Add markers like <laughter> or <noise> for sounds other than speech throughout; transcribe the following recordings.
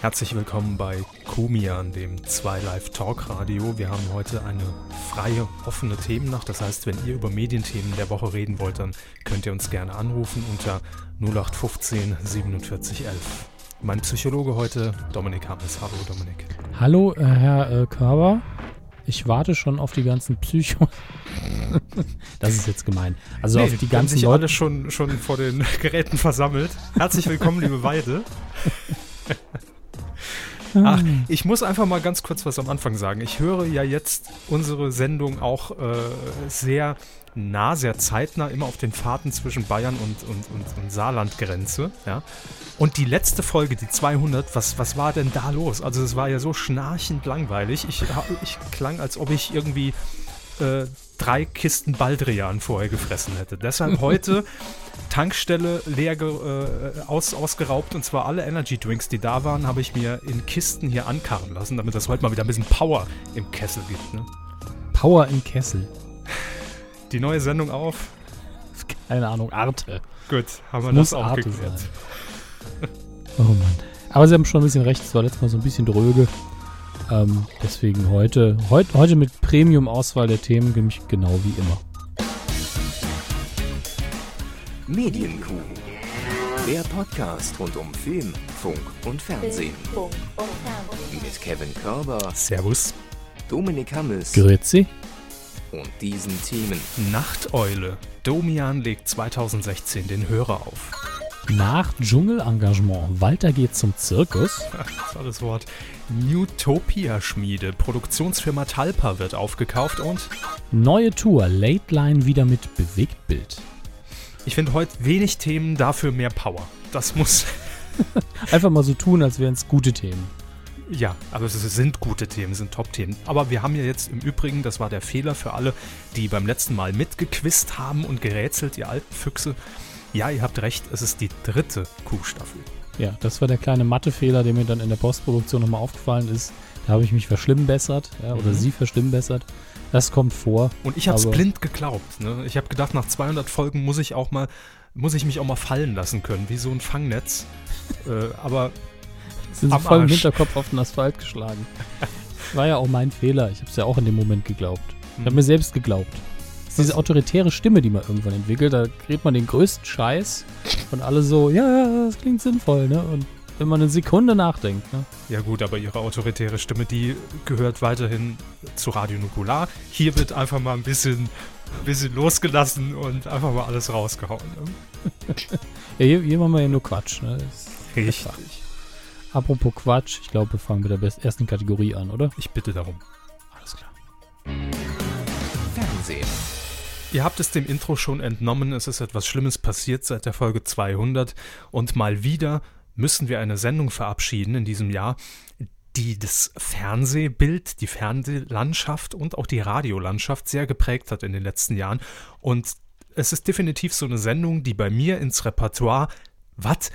Herzlich willkommen bei Kumian, dem 2 Live Talk Radio. Wir haben heute eine freie, offene Themennacht. Das heißt, wenn ihr über Medienthemen der Woche reden wollt, dann könnt ihr uns gerne anrufen unter 0815 47 11. Mein Psychologe heute, Dominik Hammes. Hallo Dominik. Hallo, äh, Herr äh, Körber. Ich warte schon auf die ganzen Psychos. <laughs> das ist jetzt gemein. Also nee, auf die ganzen sich Leute. alle schon, schon vor den <laughs> Geräten versammelt. Herzlich willkommen, liebe Weide. <laughs> Ach, ich muss einfach mal ganz kurz was am Anfang sagen. Ich höre ja jetzt unsere Sendung auch äh, sehr nah, sehr zeitnah, immer auf den Fahrten zwischen Bayern und, und, und, und Saarlandgrenze. Ja? Und die letzte Folge, die 200, was, was war denn da los? Also es war ja so schnarchend langweilig. Ich, ich klang, als ob ich irgendwie äh, drei Kisten Baldrian vorher gefressen hätte. Deshalb heute Tankstelle leer äh, aus, ausgeraubt und zwar alle Energy Drinks, die da waren, habe ich mir in Kisten hier ankarren lassen, damit das heute mal wieder ein bisschen Power im Kessel gibt. Ne? Power im Kessel. Die neue Sendung auf? Keine Ahnung, Arte. Gut, haben wir Muss das auch geklärt. Oh Mann. Aber Sie haben schon ein bisschen recht, es war letztes Mal so ein bisschen dröge. Ähm, deswegen heute, heut, heute mit Premium-Auswahl der Themen, nämlich genau wie immer. Medienkuh. Der Podcast rund um Film, Funk und Fernsehen. Mit Kevin Körber, Servus. Dominik Hammes Grüezi. und diesen Themen. Nachteule. Domian legt 2016 den Hörer auf. Nach Dschungelengagement. Walter geht zum Zirkus. Das war das Wort. Newtopia-Schmiede. Produktionsfirma Talpa wird aufgekauft und Neue Tour. Late Line wieder mit Bewegtbild. ich finde heute wenig Themen, dafür mehr Power. Das muss, <laughs> Einfach mal so tun, als wären es gute Themen. ja, also es sind gute Themen, sind Top-Themen. Aber wir haben ja jetzt im Übrigen, das war der Fehler für alle, die beim letzten Mal mitgequizt haben und gerätselt, ihr alten Füchse. Ja, ihr habt recht, es ist die dritte Kuhstaffel. Ja, das war der kleine Mathefehler, der mir dann in der Postproduktion nochmal aufgefallen ist. Da habe ich mich verschlimmbessert, ja, oder Mhm. sie verschlimmbessert. Das kommt vor. Und ich habe es blind geglaubt. Ne? Ich habe gedacht, nach 200 Folgen muss ich auch mal, muss ich mich auch mal fallen lassen können, wie so ein Fangnetz. <laughs> äh, aber Sind sie voll im. Hinterkopf auf den Asphalt geschlagen. <laughs> War ja auch mein Fehler. Ich habe es ja auch in dem Moment geglaubt. Ich habe mir selbst geglaubt. Das ist diese autoritäre Stimme, die man irgendwann entwickelt. Da kriegt man den größten Scheiß und alle so, ja, ja, das klingt sinnvoll, ne? Und wenn man eine Sekunde nachdenkt, ne? Ja gut, aber ihre autoritäre Stimme, die gehört weiterhin zu Radio Nukular. Hier wird einfach mal ein bisschen, bisschen losgelassen und einfach mal alles rausgehauen. Ne? <laughs> Ja, hier, hier machen wir ja nur Quatsch, ne? Das ist Richtig. Apropos Quatsch, ich glaube, wir fangen mit der ersten Kategorie an, oder? Ich bitte darum. Alles klar. Fernsehen. Ihr habt es dem Intro schon entnommen, es ist etwas Schlimmes passiert seit der Folge 200 und mal wieder müssen wir eine Sendung verabschieden in diesem Jahr, die das Fernsehbild, die Fernsehlandschaft und auch die Radiolandschaft sehr geprägt hat in den letzten Jahren. Und es ist definitiv so eine Sendung, die bei mir ins Repertoire, was,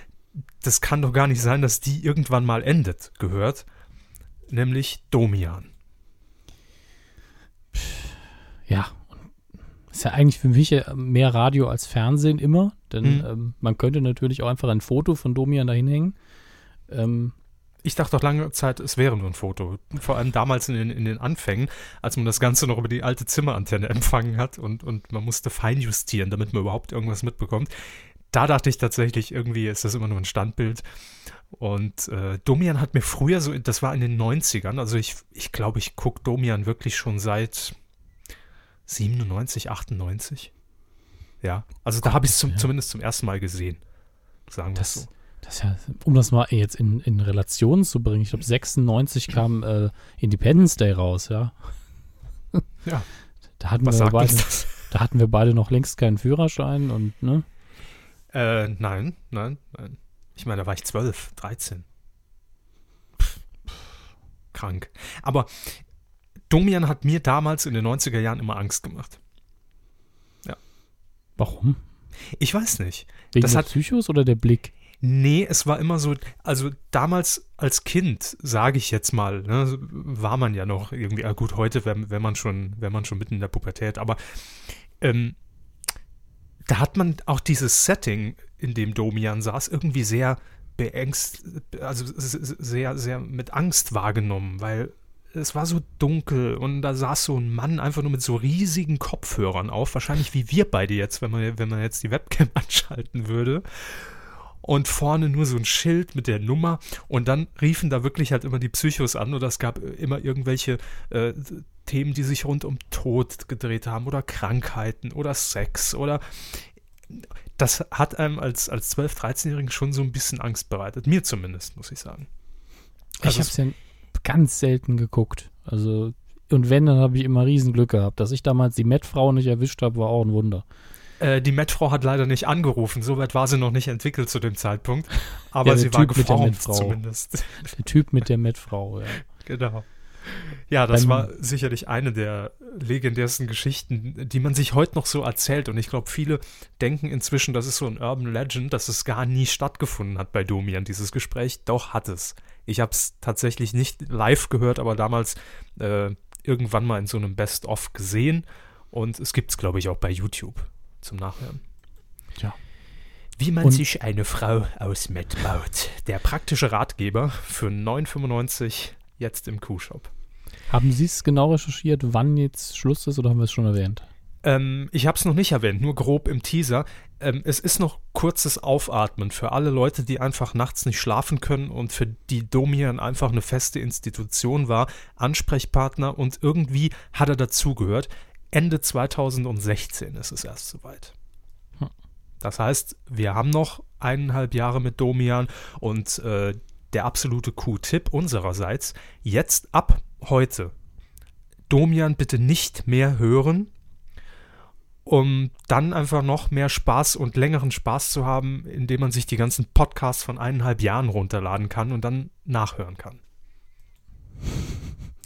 das kann doch gar nicht sein, dass die irgendwann mal endet, gehört, nämlich Domian. Ja, ist ja eigentlich für mich äh, mehr Radio als Fernsehen immer, denn Mhm. ähm, man könnte natürlich auch einfach ein Foto von Domian dahin hängen. Ähm, Ich dachte doch lange Zeit, es wäre nur ein Foto. Vor allem damals in den, in den Anfängen, als man das Ganze noch über die alte Zimmerantenne empfangen hat und, und man musste feinjustieren, damit man überhaupt irgendwas mitbekommt. Da dachte ich tatsächlich, irgendwie ist das immer nur ein Standbild. Und äh, Domian hat mir früher so, das war in den 90ern, also ich, ich glaube, ich gucke Domian wirklich schon seit 97, 98. Ja, also da habe ich es zum, ja. zumindest zum ersten Mal gesehen. Sagen wir das, so. das ja, um das mal jetzt in, in Relation zu bringen, ich glaube 96 kam äh, Independence Day raus, ja. <laughs> Ja. Da hatten, Was wir beide, <laughs> da hatten wir beide noch längst keinen Führerschein und, ne? Äh, nein, nein, nein. Ich meine, da war ich 12, 13. Pff, pff, krank. Aber Domian hat mir damals in den 90er Jahren immer Angst gemacht. Warum? Ich weiß nicht. Wegen Das der hat- Psychos oder der Blick? Nee, es war immer so, also damals als Kind, sage ich jetzt mal, ne, war man ja noch irgendwie, ah gut, heute wäre wär man schon, man schon mitten in der Pubertät, aber ähm, da hat man auch dieses Setting, in dem Domian saß, irgendwie sehr beängst, also sehr, sehr mit Angst wahrgenommen, weil es war so dunkel und da saß so ein Mann einfach nur mit so riesigen Kopfhörern auf, wahrscheinlich wie wir beide jetzt, wenn man, wenn man jetzt die Webcam <laughs> anschalten würde. Und vorne nur so ein Schild mit der Nummer und dann riefen da wirklich halt immer die Psychos an oder es gab immer irgendwelche äh, Themen, die sich rund um Tod gedreht haben oder Krankheiten oder Sex oder das hat einem als, als 12-, 13-Jährigen schon so ein bisschen Angst bereitet. Mir zumindest, muss ich sagen. Also ich habe es ja ganz selten geguckt. Also, und wenn, dann habe ich immer Riesenglück gehabt. Dass ich damals die Met-Frau nicht erwischt habe, war auch ein Wunder. Äh, die Met-Frau hat leider nicht angerufen. Soweit war sie noch nicht entwickelt zu dem Zeitpunkt. <laughs> Aber ja, sie typ war geformt zumindest. Der Typ mit der Met-Frau, ja. <laughs> Genau. Ja, das war sicherlich eine der legendärsten Geschichten, die man sich heute noch so erzählt. Und ich glaube, viele denken inzwischen, das ist so ein Urban Legend, dass es gar nie stattgefunden hat bei Domian, dieses Gespräch. Doch hat es. Ich habe es tatsächlich nicht live gehört, aber damals äh, irgendwann mal in so einem Best-of gesehen. Und es gibt es, glaube ich, auch bei YouTube zum Nachhören. Ja. Wie man Und sich eine Frau aus Met baut. Der praktische Ratgeber für 9,95 jetzt im Q-Shop. Haben Sie es genau recherchiert, wann jetzt Schluss ist oder haben wir es schon erwähnt? Ähm, ich habe es noch nicht erwähnt, nur grob im Teaser. Ähm, es ist noch kurzes Aufatmen für alle Leute, die einfach nachts nicht schlafen können und für die Domian einfach eine feste Institution war, Ansprechpartner und irgendwie hat er dazugehört. Ende 2016 ist es erst soweit. Hm. Das heißt, wir haben noch eineinhalb Jahre mit Domian und äh, der absolute Q-Tipp unsererseits, jetzt ab heute Domian bitte nicht mehr hören, um dann einfach noch mehr Spaß und längeren Spaß zu haben, indem man sich die ganzen Podcasts von eineinhalb Jahren runterladen kann und dann nachhören kann.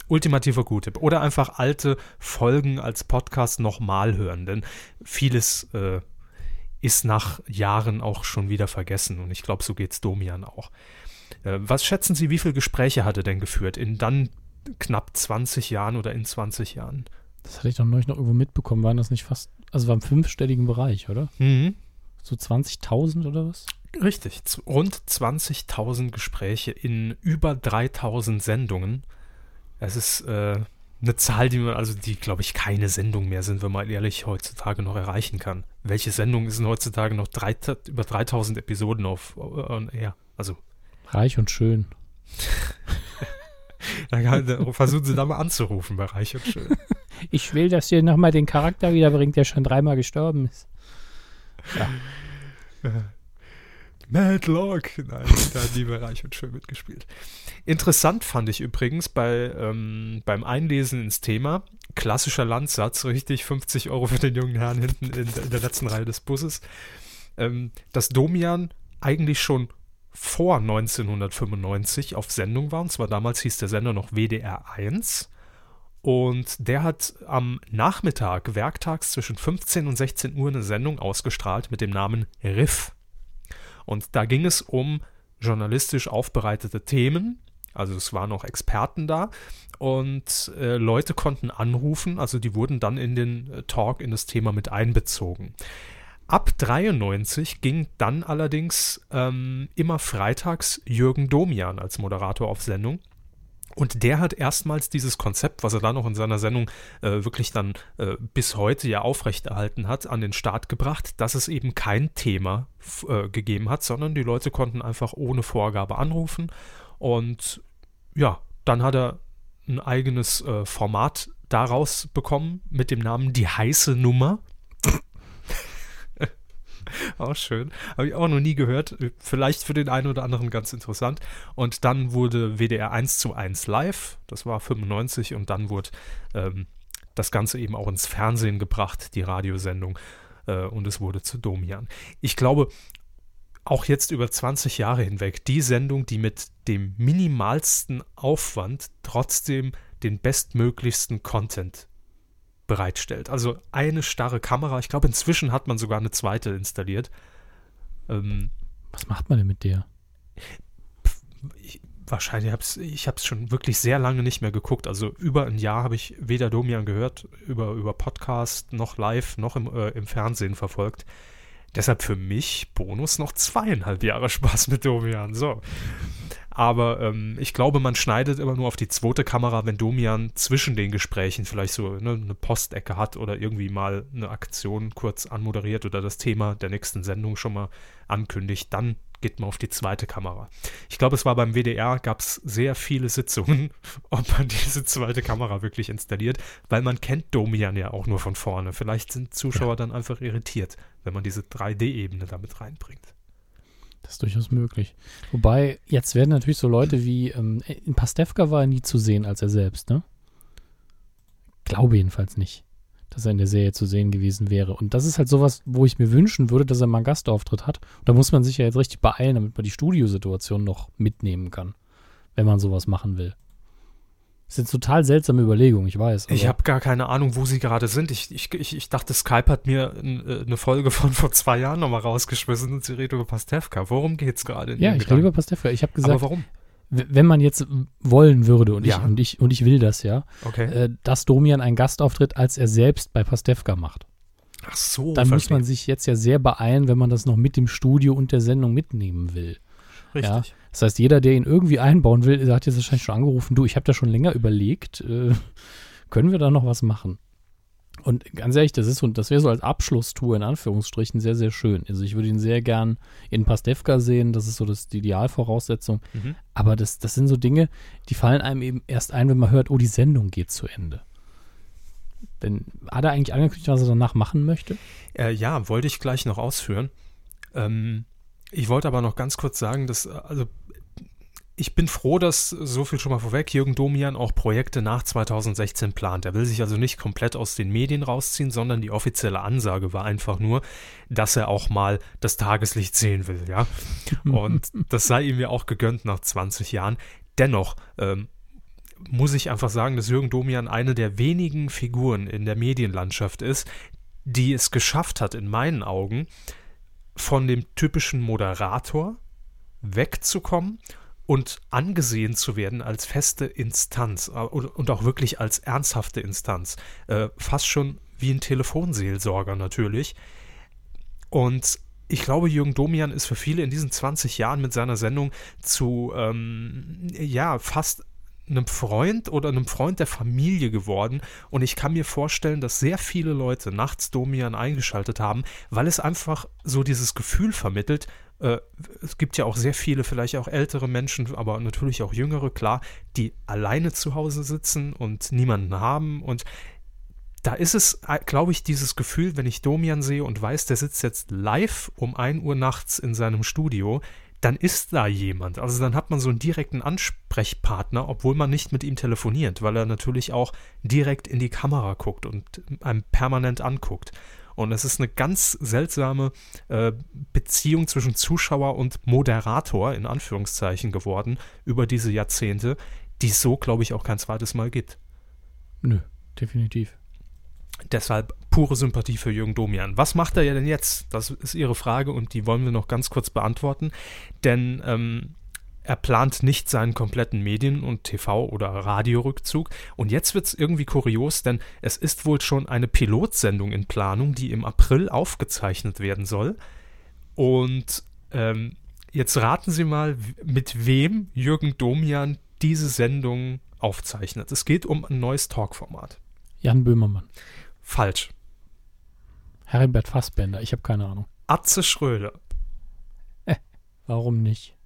Ultimativer Q-Tipp. Oder einfach alte Folgen als Podcast nochmal hören, denn vieles äh, ist nach Jahren auch schon wieder vergessen und ich glaube, so geht es Domian auch. Äh, was schätzen Sie, wie viele Gespräche hat er denn geführt in dann knapp 20 Jahren oder in 20 Jahren? Das hatte ich doch neulich noch irgendwo mitbekommen. Waren das nicht fast, also war im fünfstelligen Bereich, oder? Mhm. So 20.000 oder was? Richtig, rund 20.000 Gespräche in über 3.000 Sendungen. Es ist äh, eine Zahl, die man, also die, glaube ich, keine Sendung mehr, sind wir mal ehrlich, heutzutage noch erreichen kann. Welche Sendungen sind heutzutage noch drei, über 3000 Episoden auf äh, ja, also Reich und schön. <laughs> Dann versuchen sie da mal anzurufen bei Reich und Schön. <laughs> Ich will, dass ihr nochmal den Charakter wiederbringt, der schon dreimal gestorben ist. Ja. Madlock. Nein, da hat nie bei Reich und Schön mitgespielt. Interessant fand ich übrigens bei, ähm, beim Einlesen ins Thema, klassischer Landsatz, richtig 50 Euro für den jungen Herrn hinten in, in der letzten Reihe des Busses, ähm, dass Domian eigentlich schon vor 1995 auf Sendung war. Und zwar damals hieß der Sender noch WDR 1. Und der hat am Nachmittag, werktags zwischen 15 und 16 Uhr eine Sendung ausgestrahlt mit dem Namen Riff. Und da ging es um journalistisch aufbereitete Themen. Also es waren auch Experten da und äh, Leute konnten anrufen, also die wurden dann in den äh, Talk, in das Thema mit einbezogen. Ab 93 ging dann allerdings ähm, immer freitags Jürgen Domian als Moderator auf Sendung. Und der hat erstmals dieses Konzept, was er dann noch in seiner Sendung äh, wirklich dann äh, bis heute ja aufrechterhalten hat, an den Start gebracht, dass es eben kein Thema äh, gegeben hat, sondern die Leute konnten einfach ohne Vorgabe anrufen. Und ja, dann hat er ein eigenes äh, Format daraus bekommen mit dem Namen Die heiße Nummer. <laughs> auch schön. Habe ich auch noch nie gehört. Vielleicht für den einen oder anderen ganz interessant. Und dann wurde WDR 1 zu 1 live. Das war 95 und dann wurde ähm, das Ganze eben auch ins Fernsehen gebracht, die Radiosendung. Äh, und es wurde zu Domian. Ich glaube, auch jetzt über 20 Jahre hinweg die Sendung, die mit dem minimalsten Aufwand trotzdem den bestmöglichsten Content bereitstellt. Also eine starre Kamera. Ich glaube, inzwischen hat man sogar eine zweite installiert. Ähm, Was macht man denn mit der? Ich, wahrscheinlich habe ich habe es schon wirklich sehr lange nicht mehr geguckt. Also über ein Jahr habe ich weder Domian gehört, über, über Podcast, noch live, noch im, äh, im Fernsehen verfolgt. Deshalb für mich Bonus noch zweieinhalb Jahre Spaß mit Domian. So. Aber ähm, ich glaube, man schneidet immer nur auf die zweite Kamera, wenn Domian zwischen den Gesprächen vielleicht so ne, eine Postecke hat oder irgendwie mal eine Aktion kurz anmoderiert oder das Thema der nächsten Sendung schon mal ankündigt. Dann geht man auf die zweite Kamera. Ich glaube, es war beim WDR, gab es sehr viele Sitzungen, <laughs> ob man diese zweite Kamera wirklich installiert, weil man kennt Domian ja auch nur von vorne. Vielleicht sind Zuschauer ja. dann einfach irritiert, wenn man diese 3D-Ebene damit reinbringt. Das ist durchaus möglich. Wobei, jetzt werden natürlich so Leute wie, ähm, in Pastewka war er nie zu sehen als er selbst, ne? Glaube jedenfalls nicht dass er in der Serie zu sehen gewesen wäre. Und das ist halt sowas, wo ich mir wünschen würde, dass er mal einen Gastauftritt hat. Und da muss man sich ja jetzt richtig beeilen, damit man die Studiosituation noch mitnehmen kann, wenn man sowas machen will. Das eine total seltsame Überlegung, ich weiß. Ich habe gar keine Ahnung, wo sie gerade sind. Ich, ich, ich, ich dachte, Skype hat mir äh, eine Folge von vor zwei Jahren nochmal rausgeschmissen und sie redet über Pastewka. Worum geht's gerade? Ja, ich rede über Pastewka. Ich habe gesagt, Aber warum? wenn man jetzt wollen würde, und, ja. ich, und, ich, und ich will das ja, okay. äh, dass Domian einen Gastauftritt als er selbst bei Pastewka macht. Ach so. Dann verstehe. muss man sich jetzt ja sehr beeilen, wenn man das noch mit dem Studio und der Sendung mitnehmen will. Richtig. Ja? Das heißt, jeder, der ihn irgendwie einbauen will, der hat jetzt wahrscheinlich schon angerufen, du, ich habe da schon länger überlegt, äh, können wir da noch was machen? Und ganz ehrlich, das ist das wäre so als Abschlusstour in Anführungsstrichen sehr, sehr schön. Also ich würde ihn sehr gern in Pastewka sehen, das ist so das, die Idealvoraussetzung. Mhm. Aber das, das sind so Dinge, die fallen einem eben erst ein, wenn man hört, oh, die Sendung geht zu Ende. Denn hat er eigentlich angekündigt, was er danach machen möchte? Äh, ja, wollte ich gleich noch ausführen. Ähm, ich wollte aber noch ganz kurz sagen, dass, also ich bin froh, dass so viel schon mal vorweg Jürgen Domian auch Projekte nach 2016 plant. Er will sich also nicht komplett aus den Medien rausziehen, sondern die offizielle Ansage war einfach nur, dass er auch mal das Tageslicht sehen will, ja. <laughs> Und das sei ihm ja auch gegönnt nach 20 Jahren. Dennoch ähm, muss ich einfach sagen, dass Jürgen Domian eine der wenigen Figuren in der Medienlandschaft ist, die es geschafft hat, in meinen Augen, von dem typischen Moderator wegzukommen und angesehen zu werden als feste Instanz äh, und auch wirklich als ernsthafte Instanz. Äh, fast schon wie ein Telefonseelsorger natürlich. Und ich glaube, Jürgen Domian ist für viele in diesen 20 Jahren mit seiner Sendung zu, ähm, ja, fast einem Freund oder einem Freund der Familie geworden. Und ich kann mir vorstellen, dass sehr viele Leute nachts Domian eingeschaltet haben, weil es einfach so dieses Gefühl vermittelt, es gibt ja auch sehr viele, vielleicht auch ältere Menschen, aber natürlich auch jüngere, klar, die alleine zu Hause sitzen und niemanden haben. Und da ist es, äh, glaube ich, dieses Gefühl, wenn ich Domian sehe und weiß, der sitzt jetzt live um 1 Uhr nachts in seinem Studio, dann ist da jemand. Also dann hat man so einen direkten Ansprechpartner, obwohl man nicht mit ihm telefoniert, weil er natürlich auch direkt in die Kamera guckt und einem permanent anguckt. Und es ist eine ganz seltsame äh, Beziehung zwischen Zuschauer und Moderator, in Anführungszeichen, geworden über diese Jahrzehnte, die es so, glaube ich, auch kein zweites Mal gibt. Nö, definitiv. Deshalb pure Sympathie für Jürgen Domian. Was macht er denn jetzt? Das ist Ihre Frage und die wollen wir noch ganz kurz beantworten. Denn ähm, er plant nicht seinen kompletten Medien- und TV- oder Radiorückzug. Und jetzt wird es irgendwie kurios, denn es ist wohl schon eine Pilotsendung in Planung, die im April aufgezeichnet werden soll. Und ähm, jetzt raten Sie mal, mit wem Jürgen Domian diese Sendung aufzeichnet. Es geht um ein neues Talkformat. Jan Böhmermann. Falsch. Herbert Fassbender, ich habe keine Ahnung. Atze Schröder. Äh, warum nicht?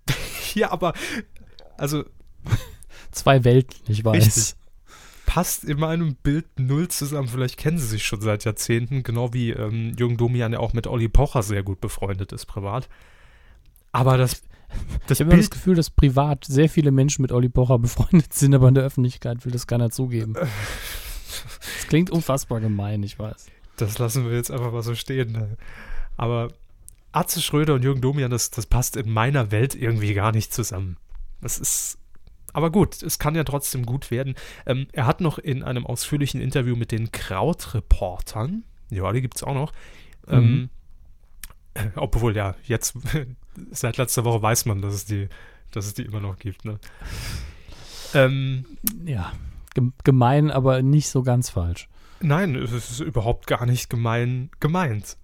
<laughs> ja, aber also zwei Welten, ich weiß. Richtig. Passt in meinem Bild null zusammen. Vielleicht kennen sie sich schon seit Jahrzehnten, genau wie ähm, Jürgen Domian ja auch mit Olli Pocher sehr gut befreundet ist, privat. Aber das. <laughs> das ich habe das Gefühl, dass privat sehr viele Menschen mit Olli Pocher befreundet sind, aber in der Öffentlichkeit will das keiner zugeben. <laughs> Das klingt unfassbar gemein, ich weiß. Das lassen wir jetzt einfach mal so stehen. Ne? Aber Atze Schröder und Jürgen Domian, das, das passt in meiner Welt irgendwie gar nicht zusammen. Das ist. Aber gut, es kann ja trotzdem gut werden. Ähm, er hat noch in einem ausführlichen Interview mit den Krautreportern, ja, die gibt es auch noch, ähm, mhm. <laughs> obwohl ja, jetzt, <laughs> seit letzter Woche weiß man, dass es die, dass es die immer noch gibt. Ne? Ähm, ja, gemein, aber nicht so ganz falsch. Nein, es ist überhaupt gar nicht gemein gemeint.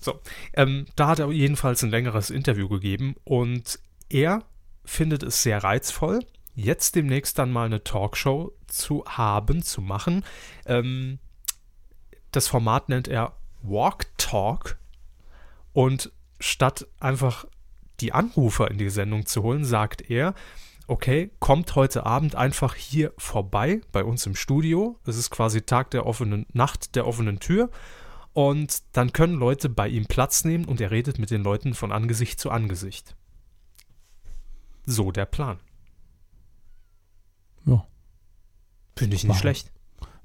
So, ähm, da hat er jedenfalls ein längeres Interview gegeben und er findet es sehr reizvoll, jetzt demnächst dann mal eine Talkshow zu haben, zu machen. Ähm, das Format nennt er Walk Talk und statt einfach die Anrufer in die Sendung zu holen, sagt er, okay, kommt heute Abend einfach hier vorbei bei uns im Studio. Es ist quasi Tag der offenen Nacht der offenen Tür. Und dann können Leute bei ihm Platz nehmen und er redet mit den Leuten von Angesicht zu Angesicht. So der Plan. Ja. Finde ich nicht Warum? schlecht.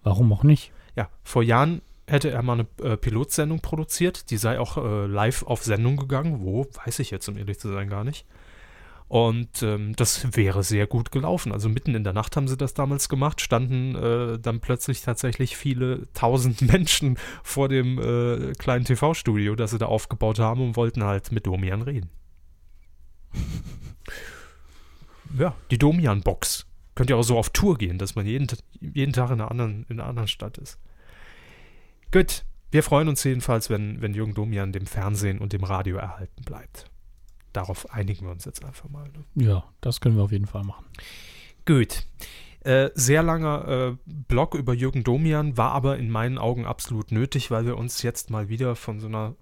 Warum auch nicht? Ja, vor Jahren hätte er mal eine äh, Pilotsendung produziert, die sei auch äh, live auf Sendung gegangen. Wo, weiß ich jetzt, um ehrlich zu sein, gar nicht. Und ähm, das wäre sehr gut gelaufen. Also mitten in der Nacht haben sie das damals gemacht, standen äh, dann plötzlich tatsächlich viele <laughs> tausend Menschen vor dem äh, kleinen TV-Studio, das sie da aufgebaut haben und wollten halt mit Domian reden. <laughs> ja, die Domian-Box. Könnt ihr auch so auf Tour gehen, dass man jeden, jeden Tag in einer, anderen, in einer anderen Stadt ist. Gut, wir freuen uns jedenfalls, wenn, wenn Jürgen Domian dem Fernsehen und dem Radio erhalten bleibt. Darauf einigen wir uns jetzt einfach mal. Ne? Ja, das können wir auf jeden Fall machen. Gut. Äh, sehr langer äh, Blog über Jürgen Domian war aber in meinen Augen absolut nötig, weil wir uns jetzt mal wieder von so einer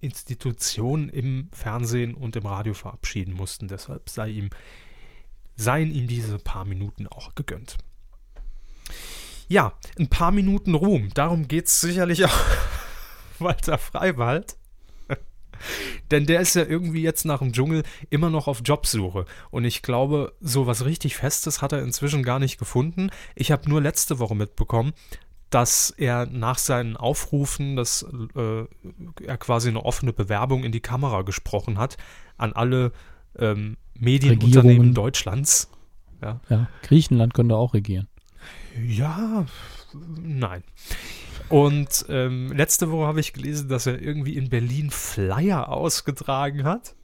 Institution im Fernsehen und im Radio verabschieden mussten. Deshalb sei ihm, seien ihm diese paar Minuten auch gegönnt. Ja, ein paar Minuten Ruhm. Darum geht es sicherlich auch <laughs> Walter Freiwald. <laughs> Denn der ist ja irgendwie jetzt nach dem Dschungel immer noch auf Jobsuche. Und ich glaube, so was richtig Festes hat er inzwischen gar nicht gefunden. Ich habe nur letzte Woche mitbekommen, dass er nach seinen Aufrufen, dass äh, er quasi eine offene Bewerbung in die Kamera gesprochen hat an alle ähm, Medienunternehmen Regierungen. Deutschlands. Ja, Griechenland könnte auch regieren. Ja, nein. Und ähm, letzte Woche habe ich gelesen, dass er irgendwie in Berlin Flyer ausgetragen hat.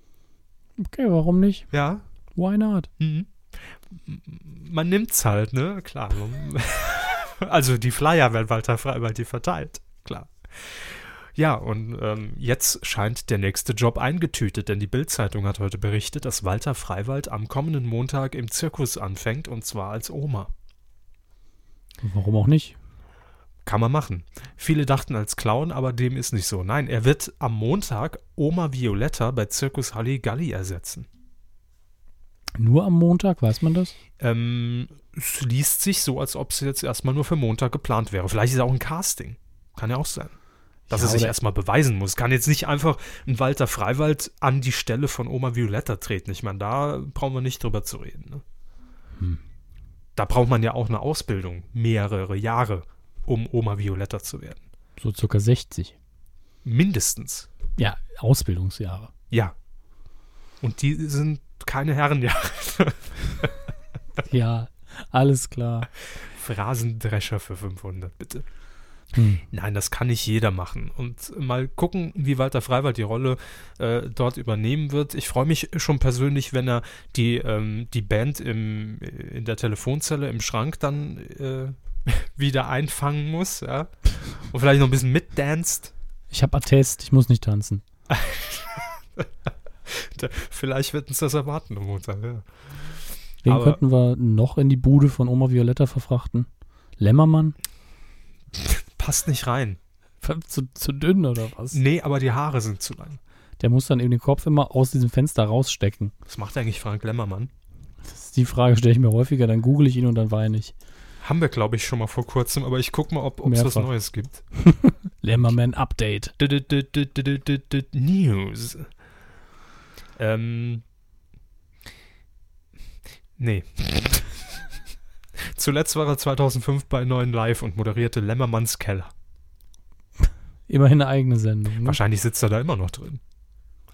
Okay, warum nicht? Ja. Why not? Mhm. Man nimmt's halt, ne? Klar. <laughs> Also die Flyer werden Walter Freiwald die verteilt. Klar. Ja, und ähm, jetzt scheint der nächste Job eingetütet, denn die Bild-Zeitung hat heute berichtet, dass Walter Freiwald am kommenden Montag im Zirkus anfängt und zwar als Oma. Warum auch nicht? Kann man machen. Viele dachten als Clown, aber dem ist nicht so. Nein, er wird am Montag Oma Violetta bei Zirkus Halligalli ersetzen. Nur am Montag, weiß man das? Ähm, es liest sich so, als ob es jetzt erstmal nur für Montag geplant wäre. Vielleicht ist es auch ein Casting. Kann ja auch sein. Dass Ja, er sich erstmal beweisen muss. Kann jetzt nicht einfach ein Walter Freiwald an die Stelle von Oma Violetta treten. Ich meine, da brauchen wir nicht drüber zu reden. Ne? Hm. Da braucht man ja auch eine Ausbildung. Mehrere Jahre, um Oma Violetta zu werden. So circa 60. Mindestens. Ja, Ausbildungsjahre. Ja. Und die sind keine Herrenjahre. <laughs> Ja, alles klar. Phrasendrescher für 500, bitte. Hm. Nein, das kann nicht jeder machen. Und mal gucken, wie Walter Freiwald die Rolle äh, dort übernehmen wird. Ich freue mich schon persönlich, wenn er die, ähm, die Band im, in der Telefonzelle im Schrank dann äh, <laughs> wieder einfangen muss. Ja? Und vielleicht noch ein bisschen mitdanzt. Ich habe Attest, ich muss nicht tanzen. <laughs> Vielleicht wird uns das erwarten am Montag. Ja. Wen Aber- könnten wir noch in die Bude von Oma Violetta verfrachten? Lämmermann? Passt nicht rein. Zu, zu dünn oder was? Nee, aber die Haare sind zu lang. Der muss dann eben den Kopf immer aus diesem Fenster rausstecken. Was macht eigentlich Frank Lemmermann? Das ist die Frage, stelle ich mir häufiger, dann google ich ihn und dann weine ich. Haben wir, glaube ich, schon mal vor kurzem, aber ich gucke mal, ob es was. Neues gibt. <laughs> Lämmerman Update. News. Ähm. Nee. <laughs> Zuletzt war er 2005 bei 9 Live und moderierte Lämmermanns Keller. Immerhin eine eigene Sendung. Ne? Wahrscheinlich sitzt er da immer noch drin.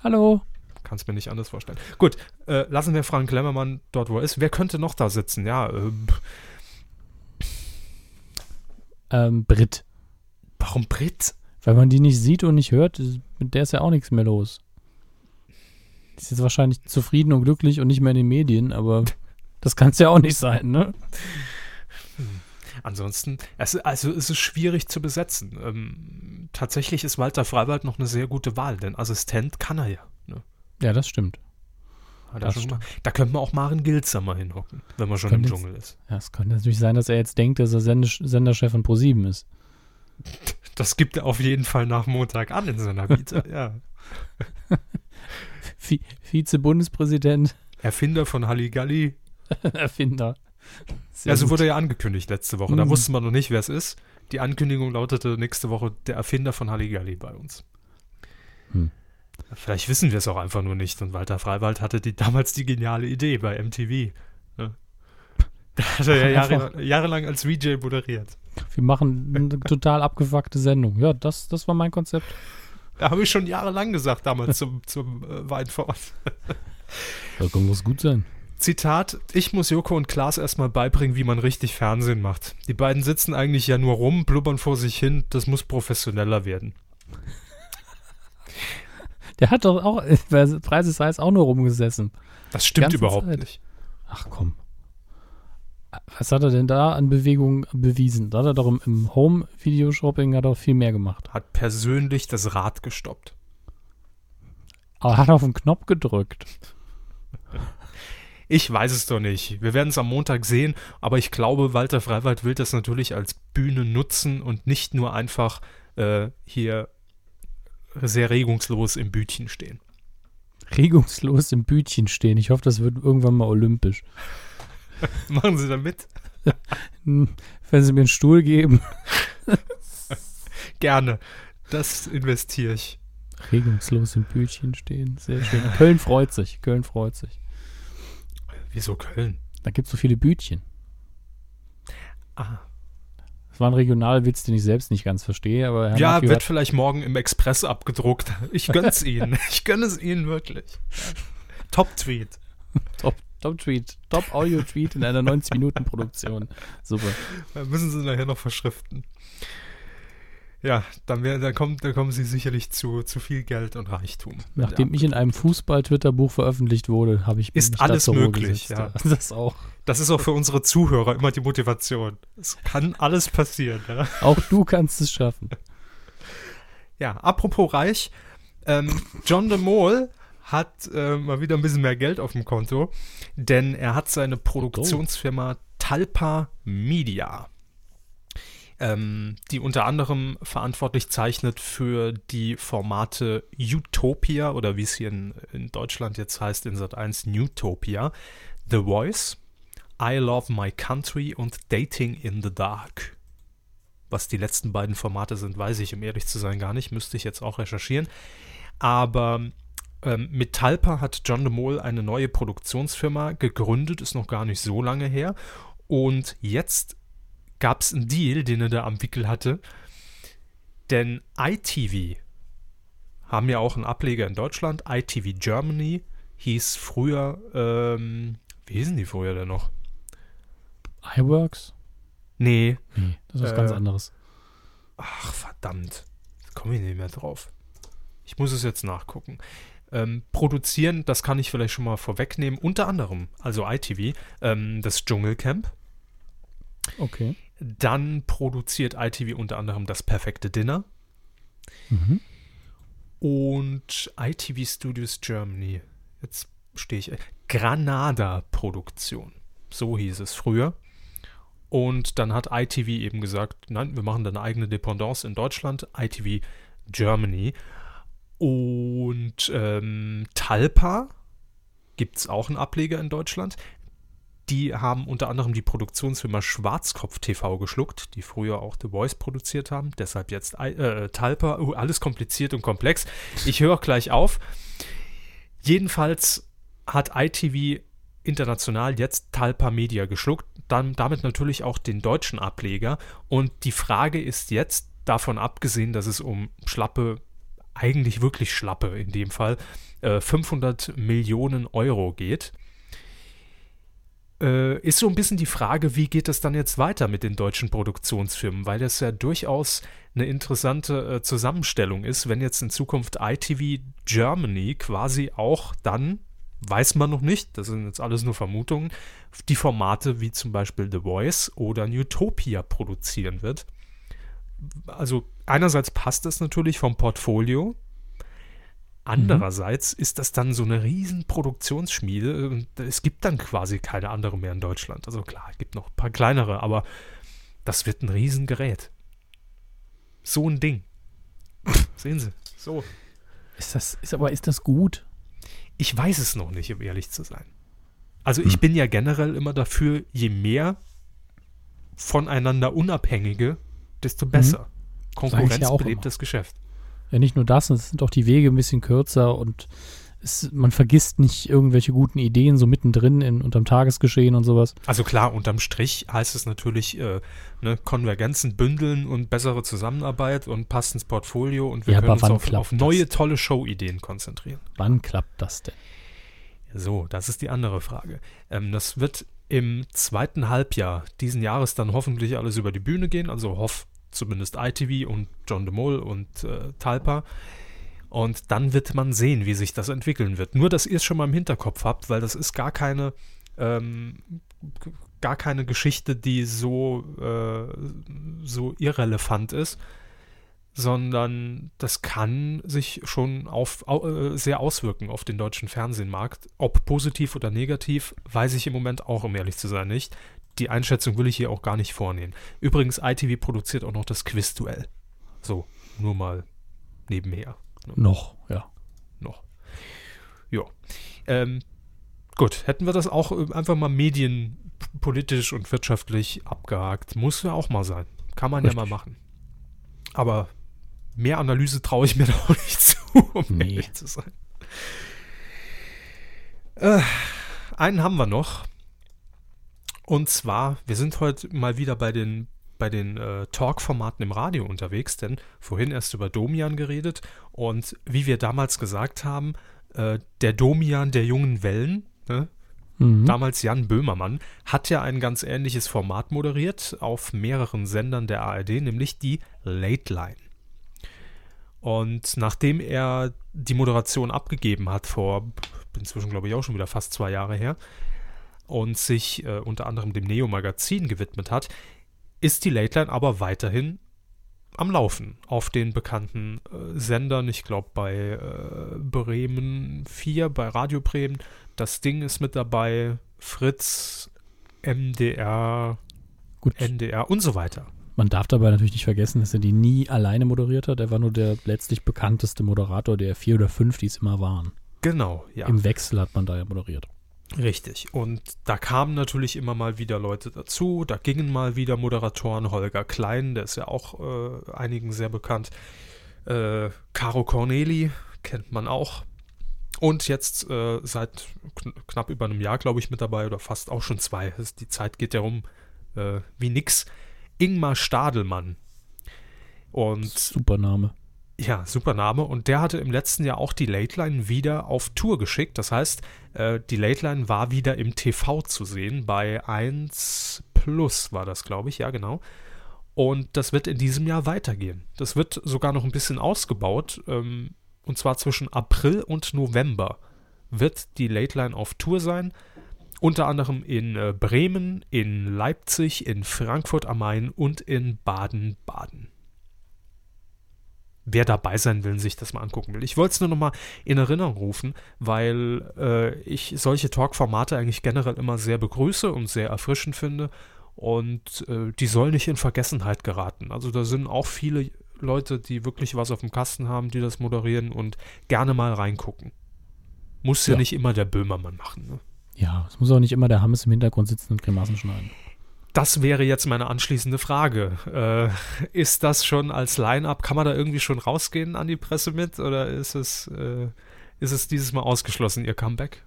Hallo? Kannst mir nicht anders vorstellen. Gut, äh, lassen wir Frank Lämmermann dort, wo er ist. Wer könnte noch da sitzen? Ja, äh, Ähm, Brit. warum Brit? Weil man die nicht sieht und nicht hört, mit der ist ja auch nichts mehr los. Die ist jetzt wahrscheinlich zufrieden und glücklich und nicht mehr in den Medien, aber <laughs> das kann es ja auch nicht sein, ne? ansonsten, es, also es ist schwierig zu besetzen. Ähm, tatsächlich ist Walter Freiwald noch eine sehr gute Wahl, denn Assistent kann er ja. Ne? Ja, das stimmt. Da, da könnte man auch Maren Gilzer mal hinhocken, wenn man schon im Dschungel ist. Ja, es könnte natürlich sein, dass er jetzt denkt, dass er Senderchef von ProSieben ist. <laughs> Das gibt er auf jeden Fall nach Montag an in seiner Vita, <laughs> ja. Vize-Bundespräsident. Erfinder von Halligalli. <laughs> Erfinder. Sehr also gut. wurde ja angekündigt letzte Woche. Da mhm. wusste man noch nicht, wer es ist. Die Ankündigung lautete nächste Woche der Erfinder von Halligalli bei uns. Hm. Vielleicht wissen wir es auch einfach nur nicht. Und Walter Freiwald hatte die, damals die geniale Idee bei MTV. Ne? Da hat er ja Jahre, jahrelang als VJ moderiert. Wir machen eine <laughs> total abgefuckte Sendung. Ja, das, das war mein Konzept. Da habe ich schon jahrelang gesagt, damals zum, zum äh, Wein vor Ort. Da kann was gut sein. Zitat, ich muss Joko und Klaas erstmal beibringen, wie man richtig Fernsehen macht. Die beiden sitzen eigentlich ja nur rum, blubbern vor sich hin, das muss professioneller werden. Der hat doch auch <laughs> bei Preis ist Heiß auch nur rumgesessen. Das stimmt überhaupt Zeit. nicht. Ach komm. Was hat er denn da an Bewegungen bewiesen? Da hat er doch im, im Home-Video-Shopping hat er viel mehr gemacht. Hat persönlich das Rad gestoppt. Aber hat auf den Knopf gedrückt. <laughs> Ich weiß es doch nicht. Wir werden es am Montag sehen, aber ich glaube, Walter Freiwald will das natürlich als Bühne nutzen und nicht nur einfach äh, hier sehr regungslos im Bütchen stehen. Regungslos im Bütchen stehen. Ich hoffe, das wird irgendwann mal olympisch. <laughs> Machen Sie da mit? <laughs> Wenn Sie mir einen Stuhl geben. <laughs> Gerne. Das investiere ich. Regungslos im Bütchen stehen. Sehr schön. Köln freut sich. Köln freut sich. Wieso Köln? Da gibt es so viele Bütchen. Ah. Das war ein Regionalwitz, den ich selbst nicht ganz verstehe, aber Herr Ja, Matthew wird vielleicht morgen im Express abgedruckt. Ich gönn's <laughs> Ihnen. Ich gönne es Ihnen wirklich. Top-Tweet. Top, Top-Tweet. Top-Audio-Tweet in einer 90-Minuten-Produktion. Super. Da müssen Sie nachher noch verschriften. Ja, dann, wär, dann, kommt, dann kommen sie sicherlich zu, zu viel Geld und Reichtum. Nachdem ich in einem Fußball-Twitter-Buch veröffentlicht wurde, habe ich Ist alles möglich, ja. <laughs> Das auch. Das ist auch für unsere Zuhörer immer die Motivation. Es kann alles passieren. Ja? Auch du kannst es schaffen. Ja, apropos reich, ähm, John de Mol hat äh, mal wieder ein bisschen mehr Geld auf dem Konto, denn er hat seine Produktionsfirma Talpa Media ähm, die unter anderem verantwortlich zeichnet für die Formate Utopia oder wie es hier in, in Deutschland jetzt heißt in Sat 1 Newtopia, The Voice, I Love My Country und Dating in the Dark. Was die letzten beiden Formate sind, weiß ich, um ehrlich zu sein, gar nicht. Müsste ich jetzt auch recherchieren. Aber ähm, mit Talpa hat John de Mol eine neue Produktionsfirma gegründet, ist noch gar nicht so lange her. Und jetzt gab es einen Deal, den er da am Wickel hatte. Denn ITV haben ja auch einen Ableger in Deutschland. ITV Germany hieß früher, ähm, wie hießen die früher denn noch? iWorks? Nee. Nee, das ist was äh, ganz anderes. Ach, verdammt. Komme ich nicht mehr drauf. Ich muss es jetzt nachgucken. Ähm, produzieren, das kann ich vielleicht schon mal vorwegnehmen, unter anderem, also ITV, ähm, das Dschungelcamp. Okay. Dann produziert ITV unter anderem das perfekte Dinner. Mhm. Und ITV Studios Germany. Jetzt stehe ich. Granada Produktion. So hieß es früher. Und dann hat ITV eben gesagt, nein, wir machen da eine eigene Dependance in Deutschland, ITV Germany. Und ähm, Talpa gibt es auch einen Ableger in Deutschland. Die haben unter anderem die Produktionsfirma Schwarzkopf TV geschluckt, die früher auch The Voice produziert haben. Deshalb jetzt äh, Talpa. Uh, alles kompliziert und komplex. Ich höre gleich auf. Jedenfalls hat ITV international jetzt Talpa Media geschluckt. Dann, damit natürlich auch den deutschen Ableger. Und die Frage ist jetzt, davon abgesehen, dass es um schlappe, eigentlich wirklich schlappe in dem Fall, äh, 500 Millionen Euro geht äh, ist so ein bisschen die Frage, wie geht es dann jetzt weiter mit den deutschen Produktionsfirmen, weil das ja durchaus eine interessante äh, Zusammenstellung ist, wenn jetzt in Zukunft ITV Germany quasi auch dann weiß man noch nicht, das sind jetzt alles nur Vermutungen, die Formate wie zum Beispiel The Voice oder Newtopia produzieren wird. Also einerseits passt das natürlich vom Portfolio, andererseits mhm. ist das dann so eine riesen Produktionsschmiede und es gibt dann quasi keine andere mehr in Deutschland. Also klar, es gibt noch ein paar kleinere, aber das wird ein Riesengerät. So ein Ding. Sehen Sie, so. Ist das, ist aber ist das gut? Ich weiß es noch nicht, um ehrlich zu sein. Also ich hm. bin ja generell immer dafür, je mehr voneinander Unabhängige, desto besser. Hm. Konkurrenz ja belebt das Geschäft. Ja, nicht nur das, es sind auch die Wege ein bisschen kürzer und es, man vergisst nicht irgendwelche guten Ideen so mittendrin in, unterm Tagesgeschehen und sowas. Also klar, unterm Strich heißt es natürlich äh, ne, Konvergenzen bündeln und bessere Zusammenarbeit und passt ins Portfolio und wir ja, können uns auf, auf neue tolle Show-Ideen konzentrieren. Wann klappt das denn? So, das ist die andere Frage. Ähm, das wird im zweiten Halbjahr diesen Jahres dann hoffentlich alles über die Bühne gehen. Also hoff zumindest ITV und John de Mol und äh, Talpa. Und dann wird man sehen, wie sich das entwickeln wird. Nur, dass ihr es schon mal im Hinterkopf habt, weil das ist gar keine, ähm, gar keine Geschichte, die so, äh, so irrelevant ist, sondern das kann sich schon auf, au, äh, sehr auswirken auf den deutschen Fernsehmarkt. Ob positiv oder negativ, weiß ich im Moment auch, um ehrlich zu sein, nicht. Die Einschätzung will ich hier auch gar nicht vornehmen. Übrigens, ITV produziert auch noch das Quizduell. So, nur mal nebenher. Noch, ja. Noch. Ja. Ähm, gut, hätten wir das auch äh, einfach mal medienpolitisch und wirtschaftlich abgehakt. Muss ja auch mal sein. Kann man Richtig. ja mal machen. Aber mehr Analyse traue ich mir <laughs> da auch nicht zu, um nee. ehrlich zu sein. Äh, einen haben wir noch. Und zwar, wir sind heute mal wieder bei den bei den äh, Talk-Formaten im Radio unterwegs, denn vorhin erst über Domian geredet und wie wir damals gesagt haben, äh, der Domian der jungen Wellen, ne? mhm. damals Jan Böhmermann, hat ja ein ganz ähnliches Format moderiert auf mehreren Sendern der ARD, nämlich die Late Line. Und nachdem er die Moderation abgegeben hat, vor inzwischen glaube ich auch schon wieder fast zwei Jahre her, und sich äh, unter anderem dem Neo-Magazin gewidmet hat, ist die Late Line aber weiterhin am Laufen auf den bekannten äh, Sendern. Ich glaube bei äh, Bremen 4, bei Radio Bremen. Das Ding ist mit dabei. Fritz, MDR, Gut. NDR und so weiter. Man darf dabei natürlich nicht vergessen, dass er die nie alleine moderiert hat. Er war nur der letztlich bekannteste Moderator der vier oder fünf, die es immer waren. Genau, ja. Im Wechsel hat man da ja moderiert. Richtig. Und da kamen natürlich immer mal wieder Leute dazu. Da gingen mal wieder Moderatoren. Holger Klein, der ist ja auch äh, einigen sehr bekannt. Äh, Caro Corneli kennt man auch. Und jetzt äh, seit kn knapp über einem Jahr, glaube ich, mit dabei oder fast auch schon zwei. Die Zeit geht ja rum äh, wie nix. Ingmar Stadelmann. Und Super Name. Ja, super Name. Und der hatte im letzten Jahr auch die Late Line wieder auf Tour geschickt. Das heißt, äh, die Late Line war wieder im TV zu sehen. Bei 1 Plus war das, glaube ich. Ja, genau. Und das wird in diesem Jahr weitergehen. Das wird sogar noch ein bisschen ausgebaut. Ähm, und zwar zwischen April und November wird die Late Line auf Tour sein. Unter anderem in äh, Bremen, in Leipzig, in Frankfurt am Main und in Baden-Baden wer dabei sein will und sich das mal angucken will. Ich wollte es nur noch mal in Erinnerung rufen, weil äh, ich solche Talk-Formate eigentlich generell immer sehr begrüße und sehr erfrischend finde und äh, die sollen nicht in Vergessenheit geraten. Also da sind auch viele Leute, die wirklich was auf dem Kasten haben, die das moderieren und gerne mal reingucken. Muss ja, ja nicht immer der Böhmermann machen. Ne? Ja, es muss auch nicht immer der Hammes im Hintergrund sitzen und Grimassen schneiden. Das wäre jetzt meine anschließende Frage. Äh, ist das schon als Line-up, kann man da irgendwie schon rausgehen an die Presse mit oder ist es, äh, ist es dieses Mal ausgeschlossen, ihr Comeback?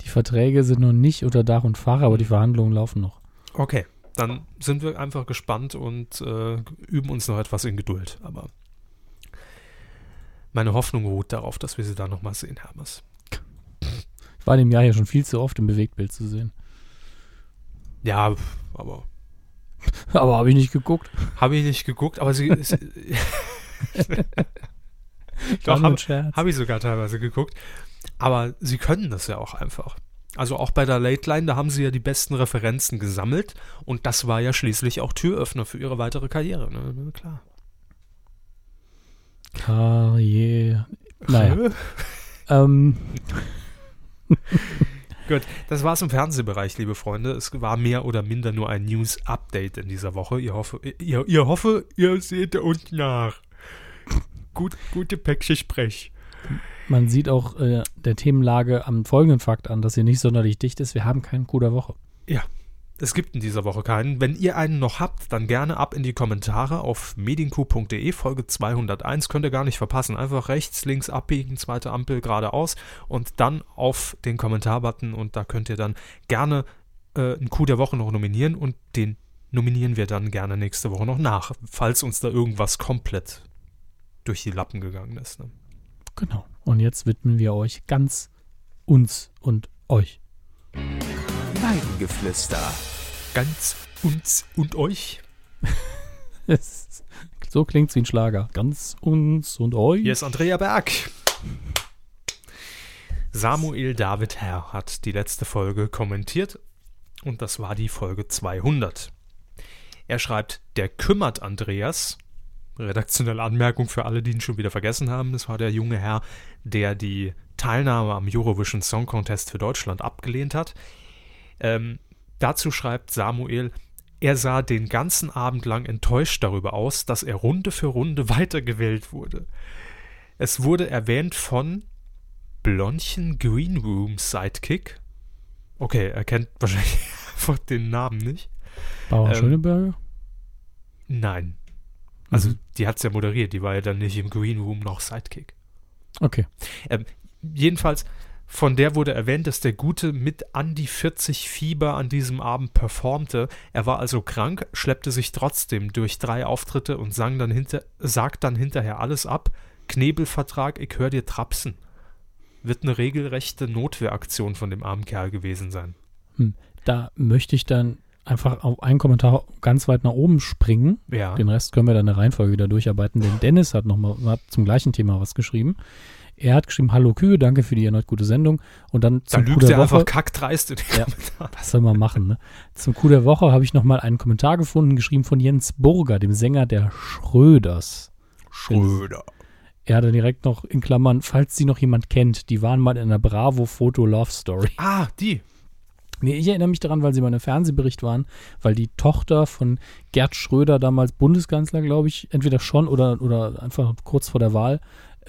Die Verträge sind noch nicht unter Dach und Fach, aber die Verhandlungen laufen noch. Okay, dann sind wir einfach gespannt und äh, üben uns noch etwas in Geduld. Aber meine Hoffnung ruht darauf, dass wir sie da nochmal sehen, Hermes. Ich war dem Jahr ja schon viel zu oft im Bewegtbild zu sehen. Ja, aber. <laughs> aber habe ich nicht geguckt. Habe ich nicht geguckt, aber sie. <laughs> Doch, habe hab ich sogar teilweise geguckt. Aber sie können das ja auch einfach. Also auch bei der Late Line, da haben sie ja die besten Referenzen gesammelt und das war ja schließlich auch Türöffner für ihre weitere Karriere. Ne? Na Klar. Karriere. Naja. <laughs> ähm, Gut, das war's im Fernsehbereich, liebe Freunde. Es war mehr oder minder nur ein News-Update in dieser Woche. Ihr hoffe, ihr, ihr hoffe, ihr seht uns nach. Gut, gute Päckchen Sprech. man sieht auch äh, der Themenlage am folgenden Fakt an, dass sie nicht sonderlich dicht ist. Wir haben keinen Coup der Woche. Es gibt in dieser Woche keinen. Wenn ihr einen noch habt, dann gerne ab in die Kommentare auf medienku.de, Folge 201. Könnt ihr gar nicht verpassen. Einfach rechts, links abbiegen, zweite Ampel geradeaus und dann auf den Kommentarbutton und da könnt ihr dann gerne äh, einen Coup der Woche noch nominieren und den nominieren wir dann gerne nächste Woche noch nach, falls uns da irgendwas komplett durch die Lappen gegangen ist. Ne? Genau. Und jetzt widmen wir euch ganz uns und euch. Weidengeflüster. Ganz uns und euch. <laughs> Es- so klingt's wie ein Schlager. Ganz uns und euch. Hier ist Andrea Berg. Samuel David Herr hat die letzte Folge kommentiert und das war die Folge 200. Er schreibt, der kümmert Andreas. Redaktionelle Anmerkung für alle, die ihn schon wieder vergessen haben. Das war der junge Herr, der die Teilnahme am Eurovision Song Contest für Deutschland abgelehnt hat. Ähm, dazu schreibt Samuel, er sah den ganzen Abend lang enttäuscht darüber aus, dass er Runde für Runde <laughs> weitergewählt wurde. Es wurde erwähnt von Blondchen Green Room Sidekick. Okay, er kennt <laughs> wahrscheinlich einfach den Namen nicht. Bauer ähm, Schöneberger? Nein. Also, Mhm. die hat es ja moderiert, die war ja dann nicht im Green Room noch Sidekick. Okay. Jedenfalls, von der wurde erwähnt, dass der Gute mit an die 40 Fieber an diesem Abend performte. Er war also krank, schleppte sich trotzdem durch drei Auftritte und sang dann hinter, sagt dann hinterher alles ab. Knebelvertrag, ich hör dir trapsen. Wird eine regelrechte Notwehraktion von dem armen Kerl gewesen sein. Da möchte ich dann einfach auf einen Kommentar ganz weit nach oben springen. Ja. Den Rest können wir dann in der Reihenfolge wieder durcharbeiten, denn Dennis hat nochmal zum gleichen Thema was geschrieben. Er hat geschrieben, hallo Kühe, danke für die erneut gute Sendung. Und dann Da zum Coup lügt der er Woche. einfach kackdreist in den Ja. Was soll man machen, ne? Zum Coup der Woche habe ich nochmal einen Kommentar gefunden, geschrieben von Jens Burger, dem Sänger der Schröders. Schröder. Er hatte direkt noch in Klammern, falls sie noch jemand kennt, die waren mal in einer Bravo-Foto-Love-Story. Ah, die. Nee, ich erinnere mich daran, weil sie mal in einem Fernsehbericht waren, weil die Tochter von Gerd Schröder, damals Bundeskanzler, glaube ich, entweder schon oder, oder einfach kurz vor der Wahl,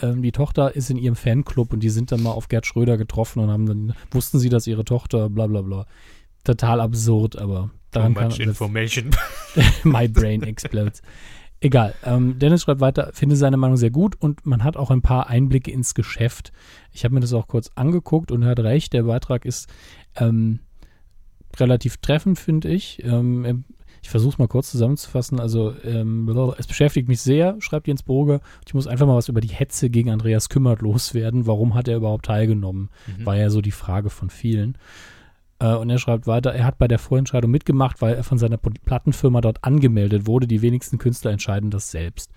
ähm, die Tochter ist in ihrem Fanclub und die sind dann mal auf Gerd Schröder getroffen und haben dann, wussten sie, dass ihre Tochter, bla bla bla. Total absurd, aber Too daran kann much information. <laughs> My brain explodes. Egal. Ähm, Dennis schreibt weiter, finde seine Meinung sehr gut und man hat auch ein paar Einblicke ins Geschäft. Ich habe mir das auch kurz angeguckt und er hat recht, der Beitrag ist ähm, relativ treffend, finde ich. Ähm, ich versuche es mal kurz zusammenzufassen. Also, ähm, es beschäftigt mich sehr, schreibt Jens Burger. Ich muss einfach mal was über die Hetze gegen Andreas Kümmert loswerden. Warum hat er überhaupt teilgenommen? Mhm. War ja so die Frage von vielen. Äh, und er schreibt weiter, er hat bei der Vorentscheidung mitgemacht, weil er von seiner Pl- Plattenfirma dort angemeldet wurde. Die wenigsten Künstler entscheiden das selbst.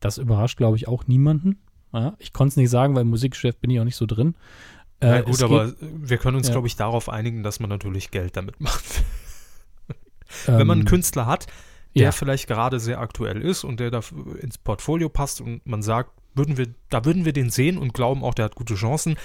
Das überrascht, glaube ich, auch niemanden. Ja, ich konnte es nicht sagen, weil im Musikgeschäft bin ich auch nicht so drin. Äh, Ja, gut, geht- aber wir können uns, Ja. glaube ich, darauf einigen, dass man natürlich Geld damit macht. Wenn man einen ähm, Künstler hat, der ja. vielleicht gerade sehr aktuell ist und der da ins Portfolio passt und man sagt, würden wir, da würden wir den sehen und glauben auch, der hat gute Chancen,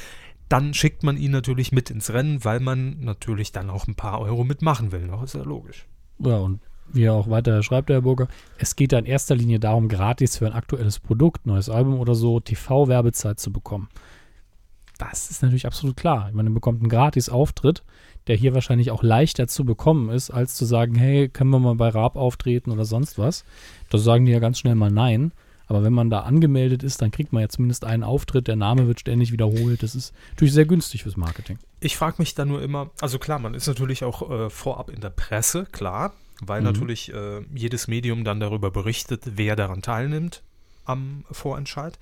dann schickt man ihn natürlich mit ins Rennen, weil man natürlich dann auch ein paar Euro mitmachen will. Das ist ja logisch. Ja, und wie er auch weiter schreibt, der Herr Burger, es geht da in erster Linie darum, gratis für ein aktuelles Produkt, neues Album oder so, TV-Werbezeit zu bekommen. Das ist natürlich absolut klar. Ich meine, man bekommt einen Gratis-Auftritt, der hier wahrscheinlich auch leichter zu bekommen ist, als zu sagen, hey, können wir mal bei Raab auftreten oder sonst was. Da sagen die ja ganz schnell mal nein. Aber wenn man da angemeldet ist, dann kriegt man ja zumindest einen Auftritt, der Name wird ständig wiederholt. Das ist natürlich sehr günstig fürs Marketing. Ich frage mich da nur immer, also klar, man ist natürlich auch äh, vorab in der Presse, klar, weil Mhm. natürlich äh, jedes Medium dann darüber berichtet, wer daran teilnimmt am Vorentscheid.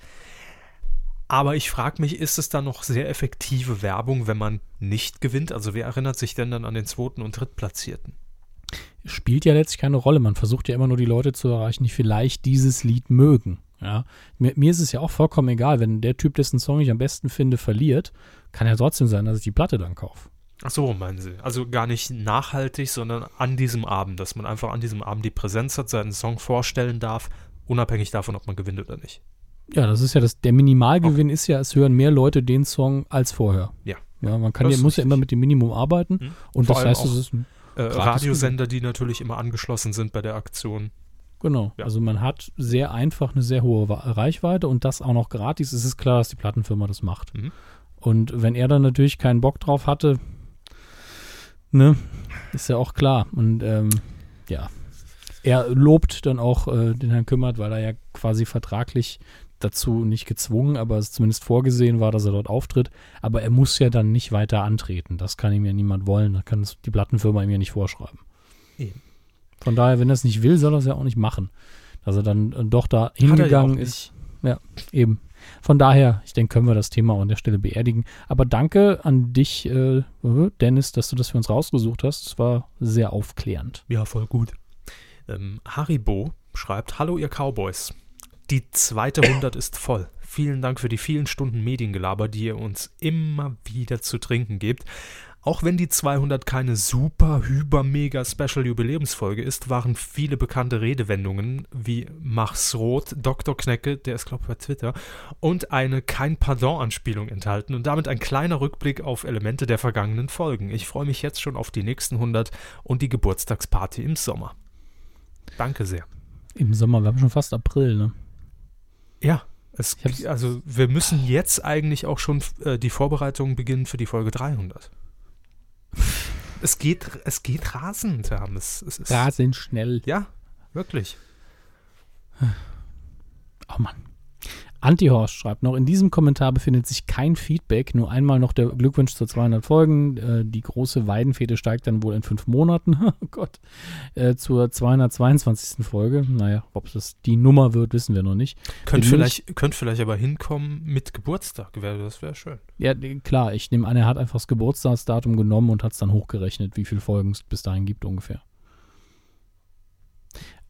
Aber ich frage mich, ist es dann noch sehr effektive Werbung, wenn man nicht gewinnt? Also wer erinnert sich denn dann an den zweiten und drittplatzierten? spielt ja letztlich keine Rolle. Man versucht ja immer nur die Leute zu erreichen, die vielleicht dieses Lied mögen. Ja, mir, mir ist es ja auch vollkommen egal, wenn der Typ, dessen Song ich am besten finde, verliert, kann ja trotzdem sein, dass ich die Platte dann kaufe. Ach so, meinen Sie. Also gar nicht nachhaltig, sondern an diesem Abend, dass man einfach an diesem Abend die Präsenz hat, seinen Song vorstellen darf, unabhängig davon, ob man gewinnt oder nicht. Ja, das ist ja das, der Minimalgewinn ist ja, es hören mehr Leute den Song als vorher. Ja. Ja, man kann ja, muss ja richtig. immer mit dem Minimum arbeiten Mhm. und Vor das heißt, es ist ein, Äh, Radiosender, die natürlich immer angeschlossen sind bei der Aktion. genau. Ja. Also man hat sehr einfach eine sehr hohe Reichweite und das auch noch gratis. Es ist klar, dass die Plattenfirma das macht. Mhm. Und wenn er dann natürlich keinen Bock drauf hatte, ne, ist ja auch klar. Und ähm, ja, er lobt dann auch äh, den Herrn Kümmert, weil er ja quasi vertraglich dazu nicht gezwungen, aber es zumindest vorgesehen war, dass er dort auftritt. Aber er muss ja dann nicht weiter antreten. Das kann ihm ja niemand wollen. Das kann es die Plattenfirma ihm ja nicht vorschreiben. Eben. Von daher, wenn er es nicht will, soll er es ja auch nicht machen. Dass er dann äh, doch da Hat er ja hingegangen auch ist. Ja, eben. Von daher, ich denke, können wir das Thema an der Stelle beerdigen. Aber danke an dich, äh, Dennis, dass du das für uns rausgesucht hast. Es war sehr aufklärend. Ja, voll gut. Ähm, Haribo schreibt: Hallo, ihr Cowboys. Die zweite 100 ist voll. Vielen Dank für die vielen Stunden Mediengelaber, die ihr uns immer wieder zu trinken gebt. Auch wenn die 200 keine super, hyper, mega Special Jubiläumsfolge ist, waren viele bekannte Redewendungen wie Mach's rot, Dr. Knecke, der ist glaube ich bei Twitter, und eine Kein Pardon-Anspielung enthalten und damit ein kleiner Rückblick auf Elemente der vergangenen Folgen. Ich freue mich jetzt schon auf die nächsten 100 und die Geburtstagsparty im Sommer. Danke sehr. Im Sommer, wir haben schon fast April, ne? Ja, es, also wir müssen jetzt eigentlich auch schon äh, die Vorbereitungen beginnen für die Folge 300. <laughs> Es geht, es geht rasend, Herr Hammes. Es ist, Rasend schnell. Ja, wirklich. Oh Mann. Antihorst schreibt noch, in diesem Kommentar befindet sich kein Feedback, nur einmal noch der Glückwunsch zu 200 Folgen. Äh, die große Weidenfete steigt dann wohl in fünf Monaten, <laughs> oh Gott, äh, zur 222. Folge. Naja, ob das die Nummer wird, wissen wir noch nicht. Könnt Bin vielleicht, könnt vielleicht aber hinkommen mit Geburtstag. Wär, das wäre schön. Ja, klar, ich nehme an, er hat einfach das Geburtstagsdatum genommen und hat es dann hochgerechnet, wie viele Folgen es bis dahin gibt ungefähr.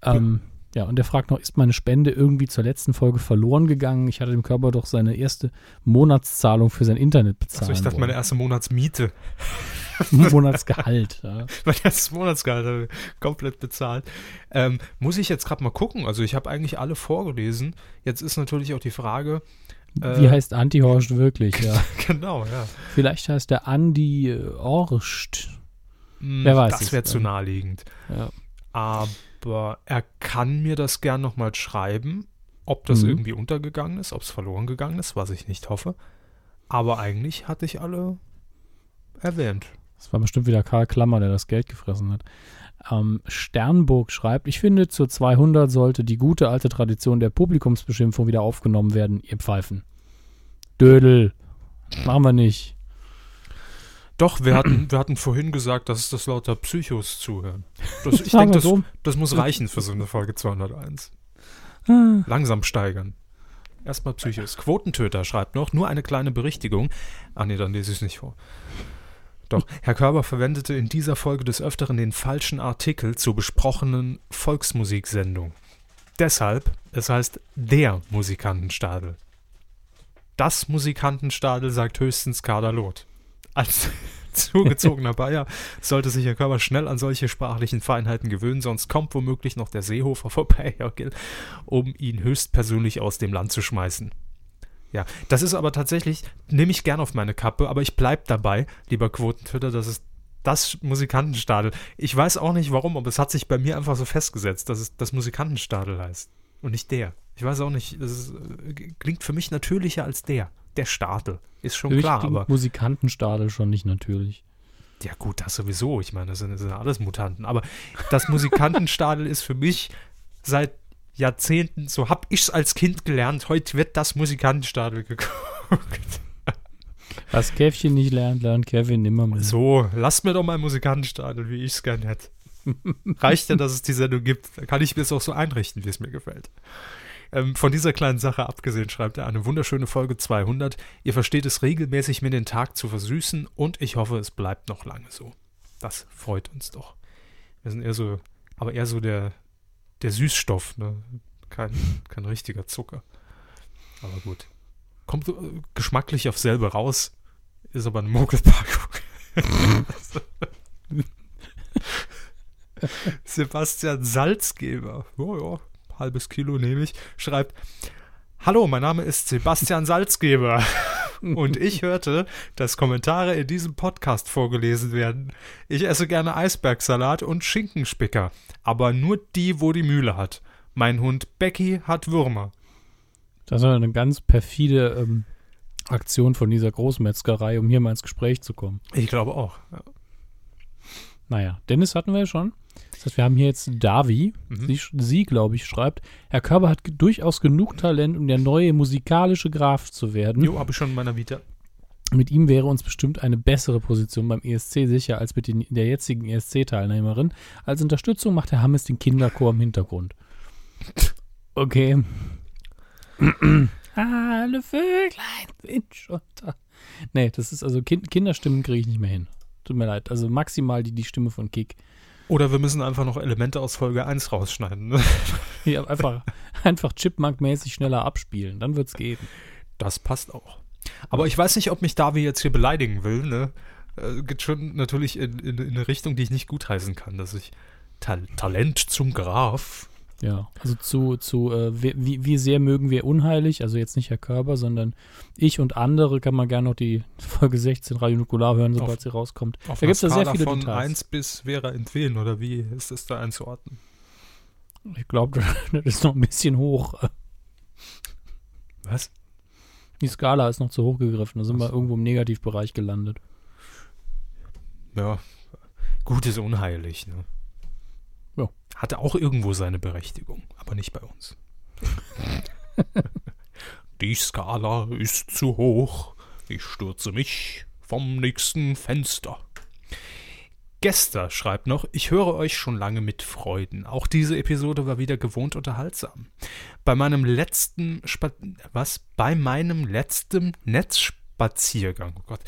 Ähm, ja, und er fragt noch, ist meine Spende irgendwie zur letzten Folge verloren gegangen? Ich hatte dem Körper doch seine erste Monatszahlung für sein Internet bezahlt. Also ich dachte, meine erste Monatsmiete, <laughs> <laughs> Monatsgehalt. Ja. mein erstes Monatsgehalt habe ich komplett bezahlt. Ähm, muss ich jetzt gerade mal gucken. Also ich habe eigentlich alle vorgelesen. Jetzt ist natürlich auch die Frage. äh, Wie heißt Antihorst wirklich? Ja. <laughs> Genau, ja. Vielleicht heißt er Andi äh, Orst. Hm, Wer weiß Das wäre zu naheliegend. Ja. Aber er kann mir das gern nochmal schreiben, ob das Mhm. irgendwie untergegangen ist, ob es verloren gegangen ist, was ich nicht hoffe. Aber eigentlich hatte ich alle erwähnt. Das war bestimmt wieder Karl Klammer, der das Geld gefressen hat. Ähm, Sternburg schreibt, ich finde, zur 200 sollte die gute alte Tradition der Publikumsbeschimpfung wieder aufgenommen werden, ihr Pfeifen. Dödel. Machen wir nicht. Doch, wir hatten, wir hatten vorhin gesagt, dass das lauter Psychos zuhören. Das, <laughs> ich denke, das, das muss reichen für so eine Folge 201. Ah. Langsam steigern. Erstmal Psychos. Quotentöter schreibt noch, nur eine kleine Berichtigung. Ah nee, dann lese ich es nicht vor. Doch, Herr Körber verwendete in dieser Folge des Öfteren den falschen Artikel zur besprochenen Volksmusiksendung. Deshalb, es heißt der Musikantenstadel. Das Musikantenstadel sagt höchstens Kaderlot. Als <laughs> zugezogener Bayer sollte sich Herr Körber schnell an solche sprachlichen Feinheiten gewöhnen, sonst kommt womöglich noch der Seehofer <laughs> vorbei, Gill, um ihn höchstpersönlich aus dem Land zu schmeißen. Ja, das ist aber tatsächlich, nehme ich gern auf meine Kappe, aber ich bleib dabei, lieber Quotentwitter, das ist das Musikantenstadel. Ich weiß auch nicht warum, aber es hat sich bei mir einfach so festgesetzt, dass es das Musikantenstadel heißt und nicht der. Ich weiß auch nicht, das ist, äh, klingt für mich natürlicher als der. Der Stadel. Ist schon mich klar, aber. Musikantenstadel schon nicht natürlich. Ja, gut, das sowieso. Ich meine, das sind, das sind alles Mutanten. Aber das Musikantenstadel ist für mich seit Jahrzehnten, so hab ich's als Kind gelernt. Heute wird das Musikantenstadel geguckt. Was Käffchen nicht lernt, lernt Kevin immer mehr. So, lasst mir doch mal Musikantenstadel, wie ich's gern hätte. <laughs> Reicht ja, dass es die Sendung gibt. Da kann ich mir es auch so einrichten, wie es mir gefällt. Ähm, von dieser kleinen Sache abgesehen schreibt er eine wunderschöne Folge 200. Ihr versteht es regelmäßig, mir den Tag zu versüßen und ich hoffe, es bleibt noch lange so. Das freut uns doch. Wir sind eher so, aber eher so der, der Süßstoff, ne? kein, kein richtiger Zucker. Aber gut. Kommt äh, geschmacklich auf selbe raus, ist aber eine Mogelpackung. <laughs> <laughs> Sebastian Salzgeber, oh ja, halbes Kilo nehme ich, schreibt, Hallo, mein Name ist Sebastian Salzgeber <laughs> und ich hörte, dass Kommentare in diesem Podcast vorgelesen werden. Ich esse gerne Eisbergsalat und Schinkenspicker, aber nur die, wo die Mühle hat. Mein Hund Becky hat Würmer. Das ist eine ganz perfide ähm, Aktion von dieser Großmetzgerei, um hier mal ins Gespräch zu kommen. Ich glaube auch. Ja. Naja, Dennis hatten wir ja schon. Das heißt, wir haben hier jetzt Davi. Mhm. Sie, sie glaube ich, schreibt, Herr Körber hat durchaus genug Talent, um der neue musikalische Graf zu werden. Jo, habe ich schon in meiner Vita. Mit ihm wäre uns bestimmt eine bessere Position beim ESC sicher als mit den, der jetzigen ESC-Teilnehmerin. Als Unterstützung macht Herr Hammes den Kinderchor im Hintergrund. Okay. <clears throat> Alle Vöglein sind schon da. Nee, das ist also kind, Kinderstimmen kriege ich nicht mehr hin. Tut mir leid. Also maximal die, die Stimme von Kick. Oder wir müssen einfach noch Elemente aus Folge 1 rausschneiden. Ne? <laughs> Ja, einfach, einfach Chipmunk-mäßig schneller abspielen. Dann wird's gehen. Das passt auch. Aber ich weiß nicht, ob mich Davi jetzt hier beleidigen will. Ne? Äh, geht schon natürlich in, in, in eine Richtung, die ich nicht gutheißen kann, dass ich Tal Talent zum Graf. Ja, also zu, zu äh, wie- wie, sehr mögen wir unheilig, also jetzt nicht Herr Körber, sondern ich und andere, kann man gerne noch die <laughs> Folge 16 Radio Nukular hören, sobald Auf- sie rauskommt. Da einer gibt's ja sehr viele von Details. 1 bis Vera entwählen, oder wie ist das da einzuordnen? Ich glaube, <laughs> das ist noch ein bisschen hoch. Was? Die Skala ist noch zu hoch gegriffen, da sind Ach wir irgendwo im Negativbereich gelandet. Ja, gut ist unheilig. Ne? Ja. Hatte auch irgendwo seine Berechtigung, aber nicht bei uns. <laughs> Die Skala ist zu hoch. Ich stürze mich vom nächsten Fenster. Gester schreibt noch, ich höre euch schon lange mit Freuden. Auch diese Episode war wieder gewohnt unterhaltsam. Bei meinem letzten Spa was? Bei meinem letzten Netzspaziergang, oh Gott,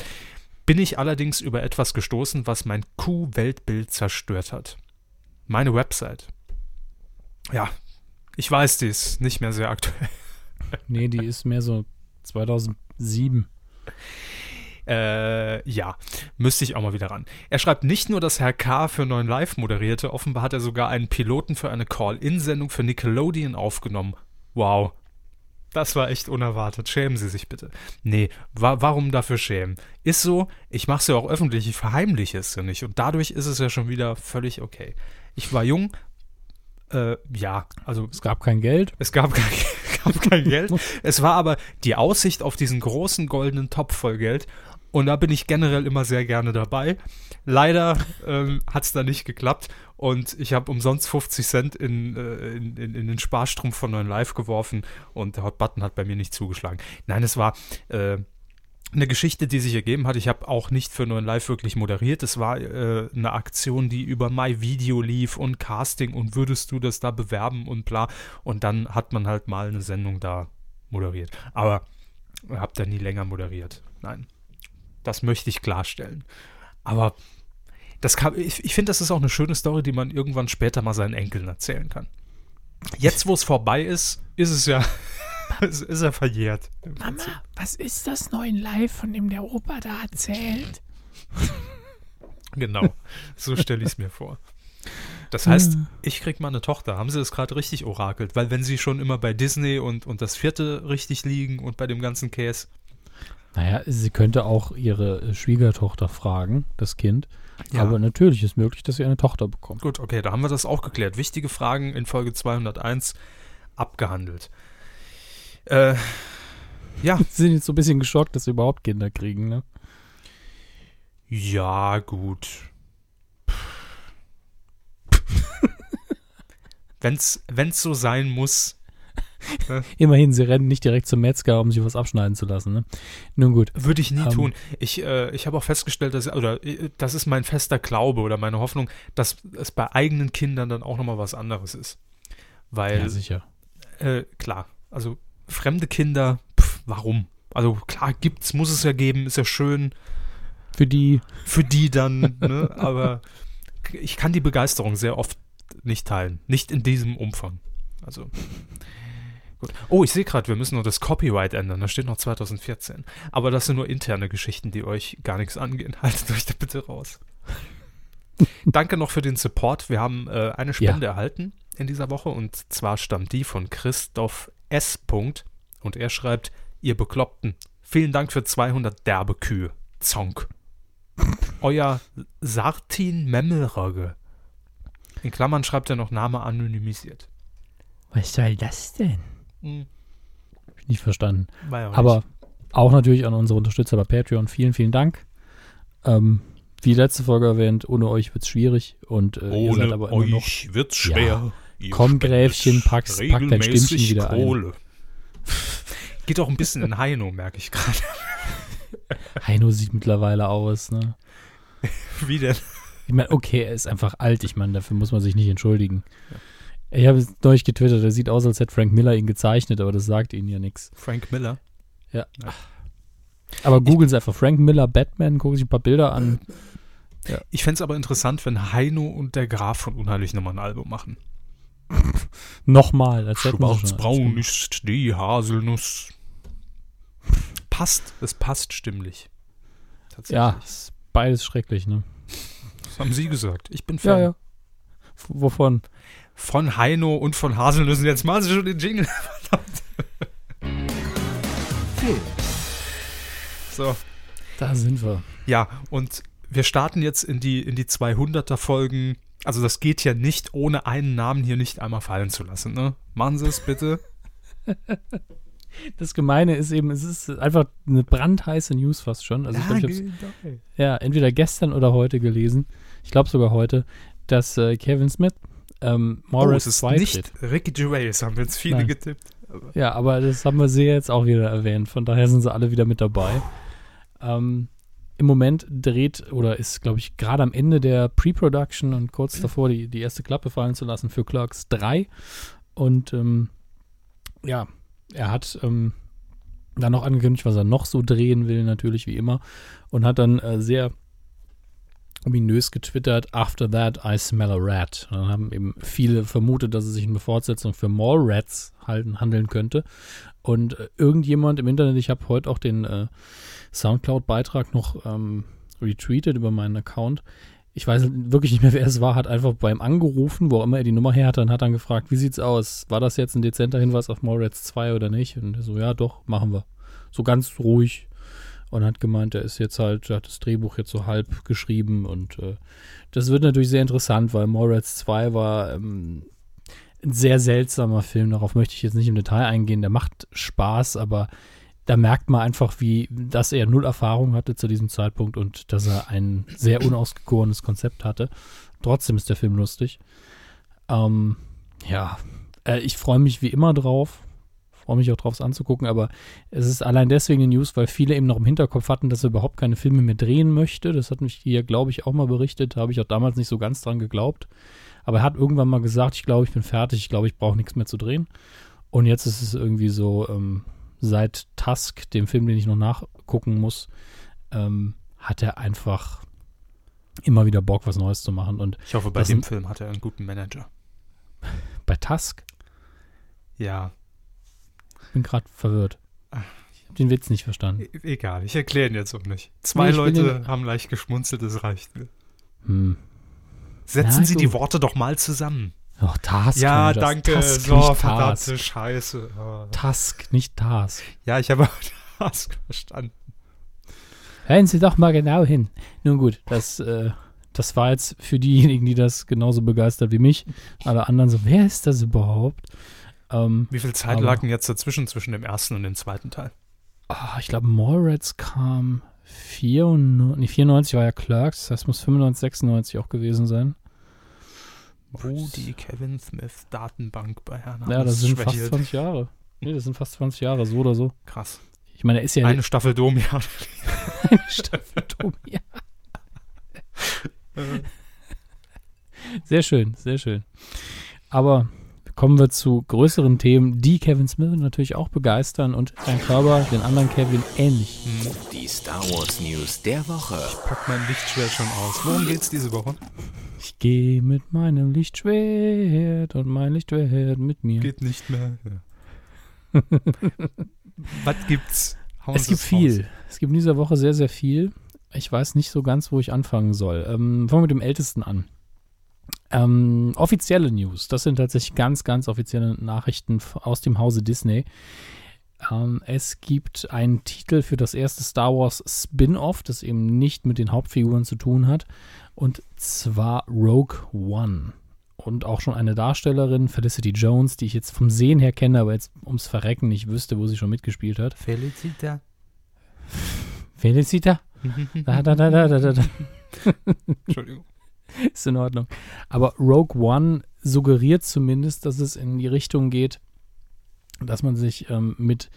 bin ich allerdings über etwas gestoßen, was mein Q-Weltbild zerstört hat. Meine Website. Ja, ich weiß, die ist nicht mehr sehr aktuell. Nee, die ist mehr so 2007. Äh, ja, müsste ich auch mal wieder ran. Er schreibt nicht nur, dass Herr K. für 9 Live moderierte, offenbar hat er sogar einen Piloten für eine Call-In-Sendung für Nickelodeon aufgenommen. Wow. Das war echt unerwartet. Schämen Sie sich bitte. Nee, wa warum dafür schämen? Ist so, ich mache es ja auch öffentlich, ich verheimliche es ja nicht. Und dadurch ist es ja schon wieder völlig okay. Ich war jung, äh, ja, also Es gab kein Geld. es gab <laughs> kein, gab kein Geld. Es war aber die Aussicht auf diesen großen goldenen Topf voll Geld. Und da bin ich generell immer sehr gerne dabei. Leider ähm, hat es da nicht geklappt. Und ich habe umsonst 50 Cent in, äh, in, in, in den Sparstrumpf von 9 Live geworfen. Und der Hot Button hat bei mir nicht zugeschlagen. Nein, es war äh, eine Geschichte, die sich ergeben hat. Ich habe auch nicht für 9 Live wirklich moderiert. Es war äh, eine Aktion, die über MyVideo lief und Casting und würdest du das da bewerben und bla. Und dann hat man halt mal eine Sendung da moderiert. Aber habe da nie länger moderiert. Nein. Das möchte ich klarstellen. Aber das kann, ich, ich finde, das ist auch eine schöne Story, die man irgendwann später mal seinen Enkeln erzählen kann. Jetzt, wo es vorbei ist, ist es ja, <laughs> ist, ist er verjährt. Mama, was ist das neuen Live, von dem der Opa da erzählt? <laughs> Genau, so stelle ich es mir vor. Das heißt, ich krieg mal eine Tochter. Haben Sie das gerade richtig orakelt? Weil wenn Sie schon immer bei Disney und, und das vierte richtig liegen und bei dem ganzen Käse. Naja, sie könnte auch ihre äh, Schwiegertochter fragen, das Kind. Ja. Aber natürlich ist möglich, dass sie eine Tochter bekommt. Gut, okay, da haben wir das auch geklärt. Wichtige Fragen in Folge 201 abgehandelt. Äh, ja, Sie <laughs> sind jetzt so ein bisschen geschockt, dass sie überhaupt Kinder kriegen, ne? ja, gut. <laughs> wenn's, wenn's so sein muss, Immerhin, sie rennen nicht direkt zum Metzger, um sich was abschneiden zu lassen, ne? Nun gut. Würde ich nie Ähm. tun. Ich, äh, ich habe auch festgestellt, dass, oder äh, das ist mein fester Glaube oder meine Hoffnung, dass es bei eigenen Kindern dann auch nochmal was anderes ist. Weil, Ja, sicher. äh, klar, also fremde Kinder, pf, warum? Also klar, gibt's, muss es ja geben, ist ja schön Für die, für die dann, ne? <laughs> aber ich kann die Begeisterung sehr oft nicht teilen. Nicht in diesem Umfang. Also. Gut. Oh, ich sehe gerade, wir müssen noch das Copyright ändern. Da steht noch 2014. Aber das sind nur interne Geschichten, die euch gar nichts angehen. <laughs> Haltet euch da bitte raus. Danke noch für den Support. Wir haben äh, eine Spende Ja. erhalten in dieser Woche und zwar stammt die von Christoph S. Punkt. Und er schreibt, ihr Bekloppten, vielen Dank für 200 derbe Kühe. Zonk. Euer Sartin Memmelrogge. In Klammern schreibt er noch Name anonymisiert. Was soll das denn? Nicht verstanden. Ja auch Aber auch natürlich an unsere Unterstützer bei Patreon. Vielen, vielen Dank. Ähm, wie letzte Folge erwähnt, ohne euch wird es schwierig und äh, ihr seid aber immer noch. wird's schwer. Komm, Gräfchen, pack dein Stimmchen wieder ein. <laughs> Geht auch ein bisschen in Heino, merke ich gerade. <laughs> Heino sieht mittlerweile aus, ne? <laughs> Wie denn? Ich meine, okay, er ist einfach alt. Ich meine, dafür muss man sich nicht entschuldigen. Ich habe es neulich getwittert, er sieht aus, als hätte Frank Miller ihn gezeichnet, aber das sagt ihnen ja nichts. Frank Miller. Aber googeln Sie einfach Frank Miller Batman, gucken sich ein paar Bilder an. Ich fände es aber interessant, wenn Heino und der Graf von Unheilig nochmal ein Album machen. <laughs> Nochmal, als Schwarzbraun gemacht. ist die Haselnuss. Passt, es passt stimmlich. Tatsächlich. Ja, ist beides schrecklich, ne? Das haben Sie gesagt. Ich bin Ja, Fan. ja. F- Wovon? Von Heino und von Haselnüssen. Jetzt machen Sie schon den Jingle. Film. <laughs> So. Da sind wir. Ja, und wir starten jetzt in die, in die 200er Folgen. Also das geht ja nicht, ohne einen Namen hier nicht einmal fallen zu lassen. Ne? Machen Sie es bitte. <laughs> Das Gemeine ist eben, es ist einfach eine brandheiße News fast schon. Also ich glaube, ich habe es ja, entweder gestern oder heute gelesen. Ich glaube sogar heute, dass äh, Kevin Smith ähm, oh, Morris es ist 2 nicht. Ricky Gervais, haben jetzt viele Nein. getippt. Ja, aber das haben wir sie ja jetzt auch wieder erwähnt. Von daher sind sie alle wieder mit dabei. Ähm, Im Moment dreht oder ist, glaube ich, gerade am Ende der Pre-Production und kurz davor die, die erste Klappe fallen zu lassen für Clerks 3. Und ähm, ja, er hat ähm, dann noch angekündigt, was er noch so drehen will, natürlich wie immer. Und hat dann äh, sehr ominös getwittert, after that I smell a rat. Und dann haben eben viele vermutet, dass es sich in Fortsetzung für Mallrats halten, handeln könnte. Und äh, irgendjemand im Internet, ich habe heute auch den äh, Soundcloud-Beitrag noch ähm, retweetet über meinen Account. Ich weiß wirklich nicht mehr, wer es war, hat einfach beim angerufen, wo auch immer er die Nummer her hatte, und hat dann gefragt, wie sieht's aus? War das jetzt ein dezenter Hinweis auf Mallrats 2 oder nicht? Und er so, ja, doch, machen wir. So ganz ruhig. Und hat gemeint, er ist jetzt halt, er hat das Drehbuch jetzt so halb geschrieben und äh, das wird natürlich sehr interessant, weil Mallrats 2 war ähm, ein sehr seltsamer Film. Darauf möchte ich jetzt nicht im Detail eingehen. Der macht Spaß, aber da merkt man einfach, wie, dass er null Erfahrung hatte zu diesem Zeitpunkt und dass er ein sehr unausgegorenes Konzept hatte. Trotzdem ist der Film lustig. Ähm, ja, äh, ich freue mich wie immer drauf. Freue mich auch drauf, es anzugucken, aber es ist allein deswegen eine News, weil viele eben noch im Hinterkopf hatten, dass er überhaupt keine Filme mehr drehen möchte. Das hat mich hier, glaube ich, auch mal berichtet. Da habe ich auch damals nicht so ganz dran geglaubt. Aber er hat irgendwann mal gesagt, ich glaube, ich bin fertig, ich glaube, ich brauche nichts mehr zu drehen. Und jetzt ist es irgendwie so, ähm, seit Tusk, dem Film, den ich noch nachgucken muss, ähm, hat er einfach immer wieder Bock, was Neues zu machen. Und Ich hoffe, bei dem Film hat er einen guten Manager. <laughs> bei Tusk Ja, bin gerade verwirrt. Ich habe den Witz nicht verstanden. e egal, ich erkläre ihn jetzt auch nicht. Zwei Nee, ich Leute haben leicht geschmunzelt, das reicht mir. Hm. Setzen Na Sie die gut. Worte doch mal zusammen. Oh, Task. ja, danke. Tusk, so, nicht Task. verdammte Scheiße. Oh. Task, nicht Task. Ja, ich habe <laughs> Task verstanden. Hören Sie doch mal genau hin. Nun gut, das, äh, das war jetzt für diejenigen, die das genauso begeistert wie mich. Alle anderen so, wer ist das überhaupt? Ähm, Wie viel Zeit Aber- lag denn jetzt dazwischen, zwischen dem ersten und dem zweiten Teil? ah, ich glaube, Mallrats kam 94, nee, 94 war ja Clerks, das heißt, muss 95, 96 auch gewesen sein. Wo die Kevin Smith Datenbank bei Herrn Ja, das sind fast schwächelt. 20 Jahre. Nee, das sind fast 20 Jahre, so oder so. Krass. Ich meine, er ist ja Eine Staffel Domian. <laughs> eine Staffel Tobi. Sehr schön, sehr schön. Aber kommen wir zu größeren Themen, die Kevin Smith natürlich auch begeistern und sein Körper den anderen Kevin ähnlich. Die Star Wars News der Woche. Pack mein Lichtschwert schon aus. Worum geht's diese Woche? Ich gehe mit meinem Lichtschwert und mein Lichtschwert mit mir. Geht nicht mehr. Ja. <laughs> Was gibt's? Hauen es gibt raus. viel. Es gibt in dieser Woche sehr, sehr viel. Ich weiß nicht so ganz, wo ich anfangen soll. Ähm, fangen wir mit dem Ältesten an. Ähm, offizielle News. Das sind tatsächlich ganz, ganz offizielle Nachrichten aus dem Hause Disney. Ähm, es gibt einen Titel für das erste Star Wars Spin-off, das eben nicht mit den Hauptfiguren zu tun hat. Und zwar Rogue One. Und auch schon eine Darstellerin, Felicity Jones, die ich jetzt vom Sehen her kenne, aber jetzt ums Verrecken nicht wüsste, wo sie schon mitgespielt hat. Felicita. Felicita? <laughs> Da, da, da, da, da, da. Entschuldigung. <laughs> Ist in Ordnung. Aber Rogue One suggeriert zumindest, dass es in die Richtung geht, dass man sich ähm, mit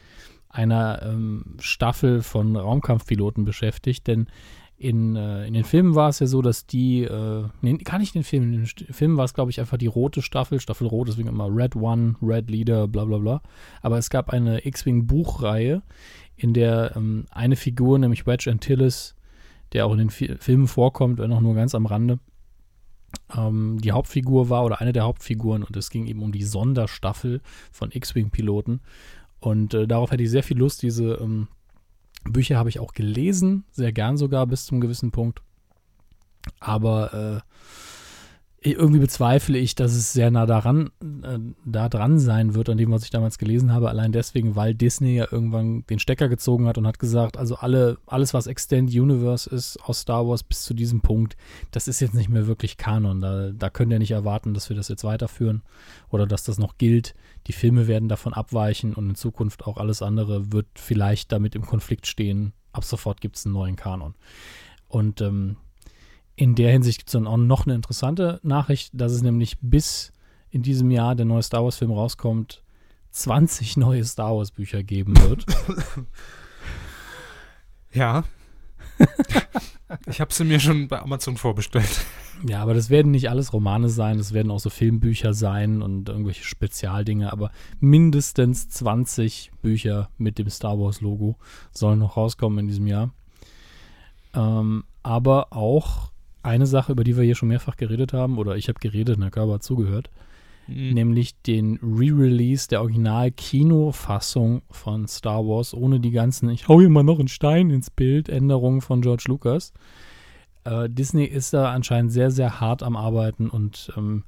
einer ähm, Staffel von Raumkampfpiloten beschäftigt. Denn in, äh, in den Filmen war es ja so, dass die, äh, nee, gar nicht in den Filmen, in den Filmen war es, glaube ich, einfach die rote Staffel, Staffel Rot, deswegen immer Red One, Red Leader, bla bla bla. Aber es gab eine X-Wing-Buchreihe, in der ähm, eine Figur, nämlich Wedge Antilles, der auch in den Fi Filmen vorkommt, wenn auch nur ganz am Rande, ähm, die Hauptfigur war oder eine der Hauptfiguren und es ging eben um die Sonderstaffel von X-Wing-Piloten. Und äh, darauf hätte ich sehr viel Lust. Diese ähm, Bücher habe ich auch gelesen, sehr gern sogar bis zum gewissen Punkt. Aber äh, irgendwie bezweifle ich, dass es sehr nah daran, äh, da dran sein wird, an dem, was ich damals gelesen habe. Allein deswegen, weil Disney ja irgendwann den Stecker gezogen hat und hat gesagt, also alle, alles, was Extended Universe ist aus Star Wars bis zu diesem Punkt, das ist jetzt nicht mehr wirklich Kanon. Da, da könnt ihr nicht erwarten, dass wir das jetzt weiterführen oder dass das noch gilt. Die Filme werden davon abweichen und in Zukunft auch alles andere wird vielleicht damit im Konflikt stehen. Ab sofort gibt es einen neuen Kanon. Und ähm, in der Hinsicht gibt es dann auch noch eine interessante Nachricht, dass es nämlich bis in diesem Jahr der neue Star Wars-Film rauskommt, 20 neue Star Wars-Bücher geben wird. <laughs> Ja. <laughs> ich habe sie mir schon bei Amazon vorbestellt. ja, aber das werden nicht alles Romane sein, das werden auch so Filmbücher sein und irgendwelche Spezialdinge, aber mindestens 20 Bücher mit dem Star Wars-Logo sollen noch rauskommen in diesem Jahr. Ähm, aber auch eine Sache, über die wir hier schon mehrfach geredet haben, oder ich habe geredet, der Körper hat zugehört, nämlich den Re-Release der Original-Kinofassung von Star Wars, ohne die ganzen, ich hau hier mal noch einen Stein ins Bild, Änderungen von George Lucas. Äh, Disney ist da anscheinend sehr, sehr hart am Arbeiten und ähm,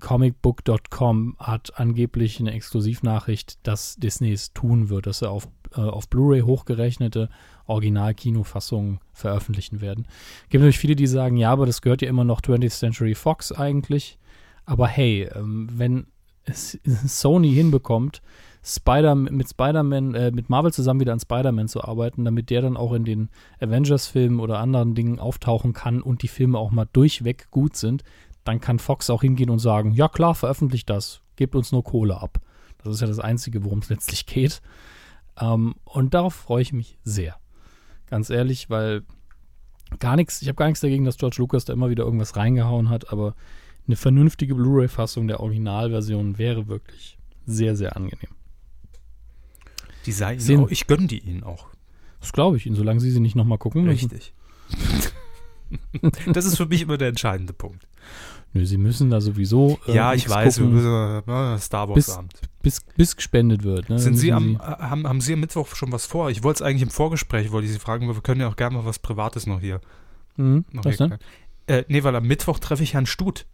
comicbook.com hat angeblich eine Exklusivnachricht, dass Disney es tun wird, dass sie auf, äh, auf Blu-ray hochgerechnete Original-Kinofassungen veröffentlichen werden. Gibt natürlich viele, die sagen, ja, aber das gehört ja immer noch 20th Century Fox eigentlich. Aber hey, ähm, wenn es <laughs> Sony hinbekommt, Spider mit Spider-Man, äh, mit Marvel zusammen wieder an Spider-Man zu arbeiten, damit der dann auch in den Avengers-Filmen oder anderen Dingen auftauchen kann und die Filme auch mal durchweg gut sind, dann kann Fox auch hingehen und sagen, ja klar, veröffentlicht das, gebt uns nur Kohle ab. Das ist ja das Einzige, worum es <laughs> letztlich geht. Ähm, und darauf freue ich mich sehr. Ganz ehrlich, weil gar nichts, ich habe gar nichts dagegen, dass George Lucas da immer wieder irgendwas reingehauen hat, aber eine vernünftige Blu-ray-Fassung der Originalversion wäre wirklich sehr, sehr angenehm. Die sei ich gönne die ihnen auch. Das glaube ich Ihnen, solange Sie sie nicht nochmal gucken müssen. Richtig. <laughs> <laughs> das ist für mich immer der entscheidende Punkt. Nö, Sie müssen da sowieso äh, ja, ich weiß, wir gucken, müssen, äh, Star Wars Bis- Abend. bis, bis gespendet wird. Ne? Sind Sie am, äh, haben, haben Sie am Mittwoch schon was vor? Ich wollte es eigentlich im Vorgespräch, wollte ich Sie fragen, aber wir können ja auch gerne mal was Privates noch hier. Mhm, Noch was hier denn? Äh, nee, weil am Mittwoch treffe ich Herrn Stut.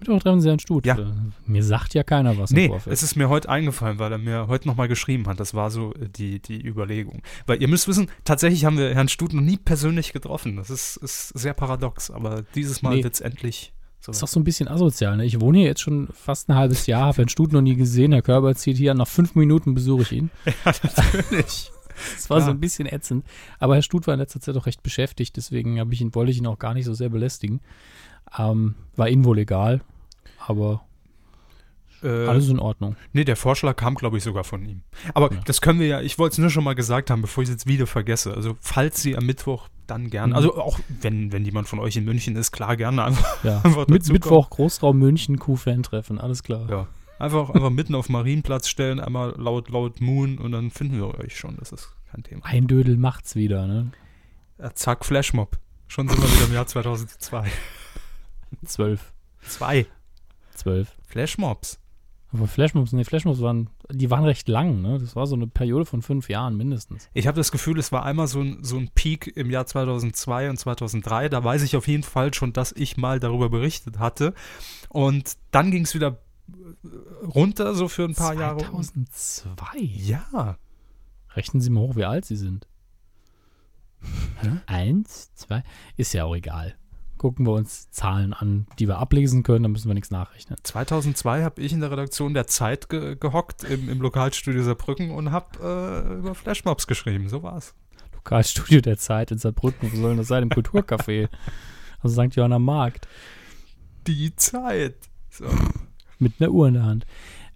Mittwoch treffen Sie einen Stut. Ja. Äh, Mir sagt ja keiner was Nee, es ist mir heute eingefallen, weil er mir heute nochmal geschrieben hat. Das war so äh, die, die Überlegung. Weil ihr müsst wissen, tatsächlich haben wir Herrn Stut noch nie persönlich getroffen. Das ist, ist sehr paradox, aber dieses Mal Nee. wird es endlich so. ist doch so ein bisschen asozial. Ne? Ich wohne hier jetzt schon fast ein halbes Jahr, habe Herrn Stut noch nie gesehen. Herr Körber zieht hier an. Nach fünf Minuten besuche ich ihn. <laughs> Ja, natürlich. Das war so Klar. ein bisschen ätzend. Aber Herr Stut war in letzter Zeit auch recht beschäftigt, deswegen ich ihn, wollte ich ihn auch gar nicht so sehr belästigen. Ähm, war Ihnen wohl egal, aber Äh, alles in Ordnung. nee, der Vorschlag kam, glaube ich, sogar von ihm. Aber Ja. das können wir ja, ich wollte es nur schon mal gesagt haben, bevor ich es jetzt wieder vergesse. Also, falls Sie am Mittwoch dann gerne, Mhm. also auch wenn, wenn jemand von euch in München ist, klar, gerne einfach, Ja. <laughs> Einfach Mit Mittwoch Großraum München Q-Fan-Treffen, alles klar. ja, einfach, einfach mitten auf Marienplatz stellen, einmal laut, laut Moon und dann finden wir euch schon. Das ist kein Thema. Ein Dödel macht's wieder, ne? Ja, zack, Flashmob. Schon sind wir wieder im Jahr <laughs> 2002. Zwölf. Zwei. Zwölf. Flashmobs. Aber Flashmobs, nee, Flashmobs waren, die waren recht lang, ne? Das war so eine Periode von fünf Jahren mindestens. Ich habe das Gefühl, es war einmal so ein, so ein Peak im Jahr 2002 und 2003. Da weiß ich auf jeden Fall schon, dass ich mal darüber berichtet hatte. Und dann ging es wieder äh, runter, so für ein paar Jahre. 2002? Ja. Rechnen Sie mal hoch, wie alt Sie sind. Eins, zwei, ist ja auch egal. Gucken wir uns Zahlen an, die wir ablesen können, dann müssen wir nichts nachrechnen. 2002 habe ich in der Redaktion der Zeit ge gehockt im, im Lokalstudio Saarbrücken und habe äh, über Flashmobs geschrieben. So war's. Lokalstudio der Zeit in Saarbrücken, wo soll das sein? Im Kulturcafé. <laughs> Also St. Johanna Markt. Die Zeit. So. Mit einer Uhr in der Hand.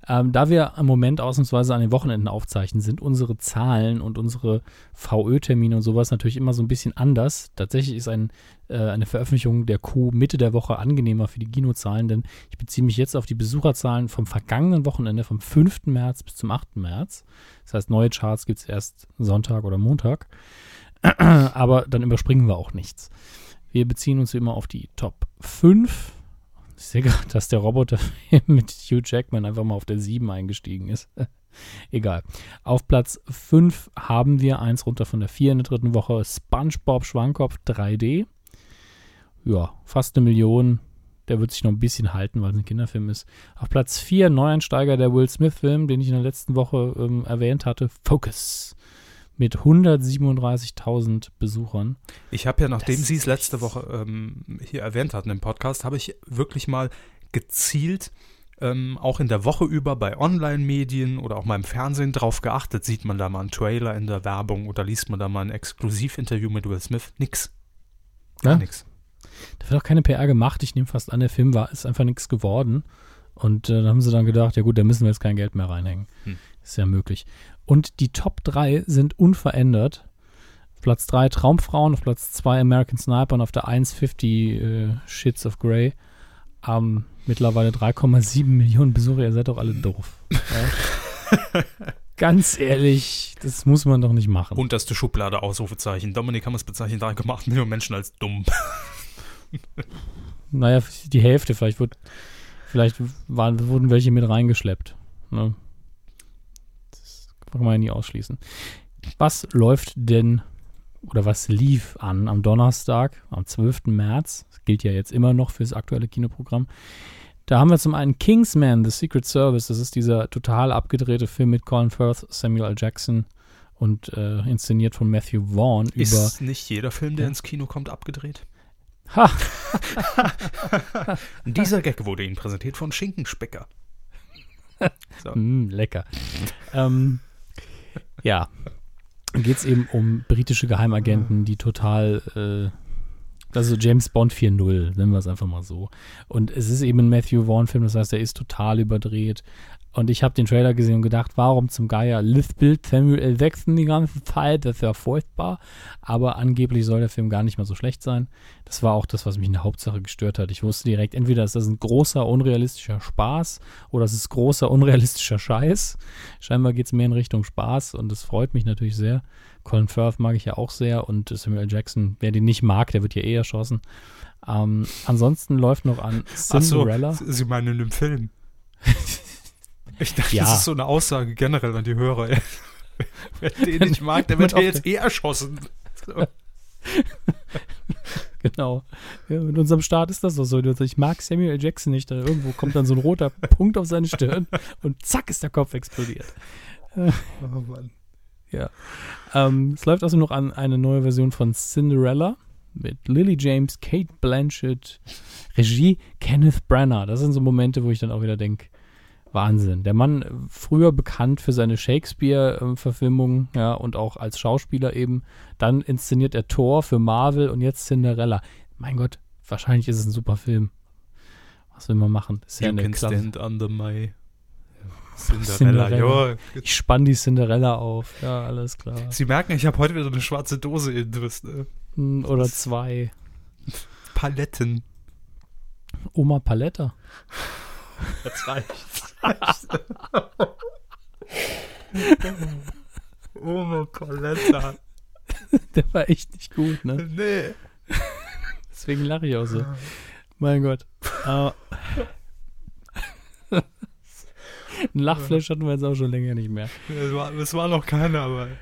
Ähm, da wir im Moment ausnahmsweise an den Wochenenden aufzeichnen, sind unsere Zahlen und unsere VÖ-Termine und sowas natürlich immer so ein bisschen anders. Tatsächlich ist ein, äh, eine Veröffentlichung der Q Mitte der Woche angenehmer für die Kinozahlen, denn ich beziehe mich jetzt auf die Besucherzahlen vom vergangenen Wochenende, vom 5. März bis zum 8. März. Das heißt, neue Charts gibt es erst Sonntag oder Montag. <clears throat> Aber dann überspringen wir auch nichts. Wir beziehen uns immer auf die Top 5 ich sehe gerade, dass der Roboter <laughs> mit Hugh Jackman einfach mal auf der 7 eingestiegen ist. <laughs> Egal. Auf Platz 5 haben wir eins runter von der 4 in der dritten Woche. SpongeBob Schwankopf 3D. Ja, fast eine Million. Der wird sich noch ein bisschen halten, weil es ein Kinderfilm ist. Auf Platz 4 Neueinsteiger der Will Smith-Film, den ich in der letzten Woche ähm, erwähnt hatte. Focus mit 137.000 Besuchern. Ich habe ja, nachdem Sie es letzte Woche ähm, hier erwähnt hatten im Podcast, habe ich wirklich mal gezielt ähm, auch in der Woche über bei Online-Medien oder auch mal im Fernsehen drauf geachtet. Sieht man da mal einen Trailer in der Werbung oder liest man da mal ein Exklusivinterview mit Will Smith? Nix. Gar Ja? nix. Da wird auch keine PR gemacht. Ich nehme fast an, der Film war, ist einfach nichts geworden. Und äh, da haben sie dann gedacht, ja gut, da müssen wir jetzt kein Geld mehr reinhängen. Hm. Ist ja möglich. Und die Top 3 sind unverändert. Auf Platz 3 Traumfrauen, auf Platz 2 American Sniper und auf der 1 50 äh, Shits of Grey. Ähm, mittlerweile 3,7 Millionen Besucher. Ihr seid doch alle doof. Ja? <laughs> Ganz ehrlich, das muss man doch nicht machen. Unterste Schublade, Ausrufezeichen. Dominik Hammers bezeichnet 3,8 Millionen Menschen als dumm. <laughs> Naja, die Hälfte, vielleicht, wird, vielleicht waren, wurden welche mit reingeschleppt. Ne? Kann man ja nie ausschließen. Was läuft denn oder was lief an am Donnerstag, am 12. März? Das gilt ja jetzt immer noch fürs aktuelle Kinoprogramm. Da haben wir zum einen Kingsman, The Secret Service. Das ist dieser total abgedrehte Film mit Colin Firth, Samuel L. Jackson und äh, inszeniert von Matthew Vaughn über. Ist nicht jeder Film, der Ja. ins Kino kommt, abgedreht? Ha! <laughs> Dieser Gag wurde Ihnen präsentiert von Schinkenspecker. <laughs> So. Mm, lecker. ähm, ja. Geht es eben um britische Geheimagenten, die total, äh, also James Bond 4.0, nennen wir es einfach mal so. Und es ist eben ein Matthew Vaughn-Film, das heißt, er ist total überdreht. Und ich habe den Trailer gesehen und gedacht, warum zum Geier Liftbild Samuel L. Jackson die ganze Zeit, das ist ja furchtbar. Aber angeblich soll der Film gar nicht mal so schlecht sein. Das war auch das, was mich in der Hauptsache gestört hat. Ich wusste direkt, entweder ist das ein großer, unrealistischer Spaß oder es ist großer, <laughs> unrealistischer Scheiß. Scheinbar geht es mehr in Richtung Spaß und das freut mich natürlich sehr. Colin Firth mag ich ja auch sehr und Samuel L. Jackson, wer den nicht mag, der wird ja eh erschossen. Ähm, ansonsten läuft noch an Cinderella. Ach so, Sie meinen in dem Film. <laughs> Ich dachte, Ja. das ist so eine Aussage generell an die Hörer. <laughs> Wer den nicht <laughs> mag, der wird ja Auf jetzt eh erschossen. So. <laughs> Genau. Ja, mit unserem Staat ist das doch so. Ich mag Samuel. Jackson nicht. Da irgendwo kommt dann so ein roter Punkt auf seine Stirn und zack ist der Kopf explodiert. Oh Mann. Ja. Ähm, es läuft also noch an eine neue Version von Cinderella mit Lily James, Kate Blanchett, Regie Kenneth Branagh. Das sind so Momente, wo ich dann auch wieder denke, Wahnsinn. Der Mann, äh, früher bekannt für seine Shakespeare-Verfilmungen, ja, und auch als Schauspieler eben. Dann inszeniert er Thor für Marvel und jetzt Cinderella. Mein Gott, wahrscheinlich ist es ein super Film. Was will man machen? Ist ja You eine can klasse. stand under my <laughs> Cinderella. Cinderella. Ja. Ich spann die Cinderella auf. Ja, alles klar. Sie merken, ich habe heute wieder so eine schwarze Dose in ne? Hm, Oder zwei. Paletten. Oma Paletta. Das reicht. <laughs> Oma Paletta. <laughs> Der war echt nicht gut, ne? Nee. Deswegen lache ich auch so. Mein Gott. Äh, Ein Lachflash hatten wir jetzt auch schon länger nicht mehr. Es war, es war noch keiner, aber. <laughs>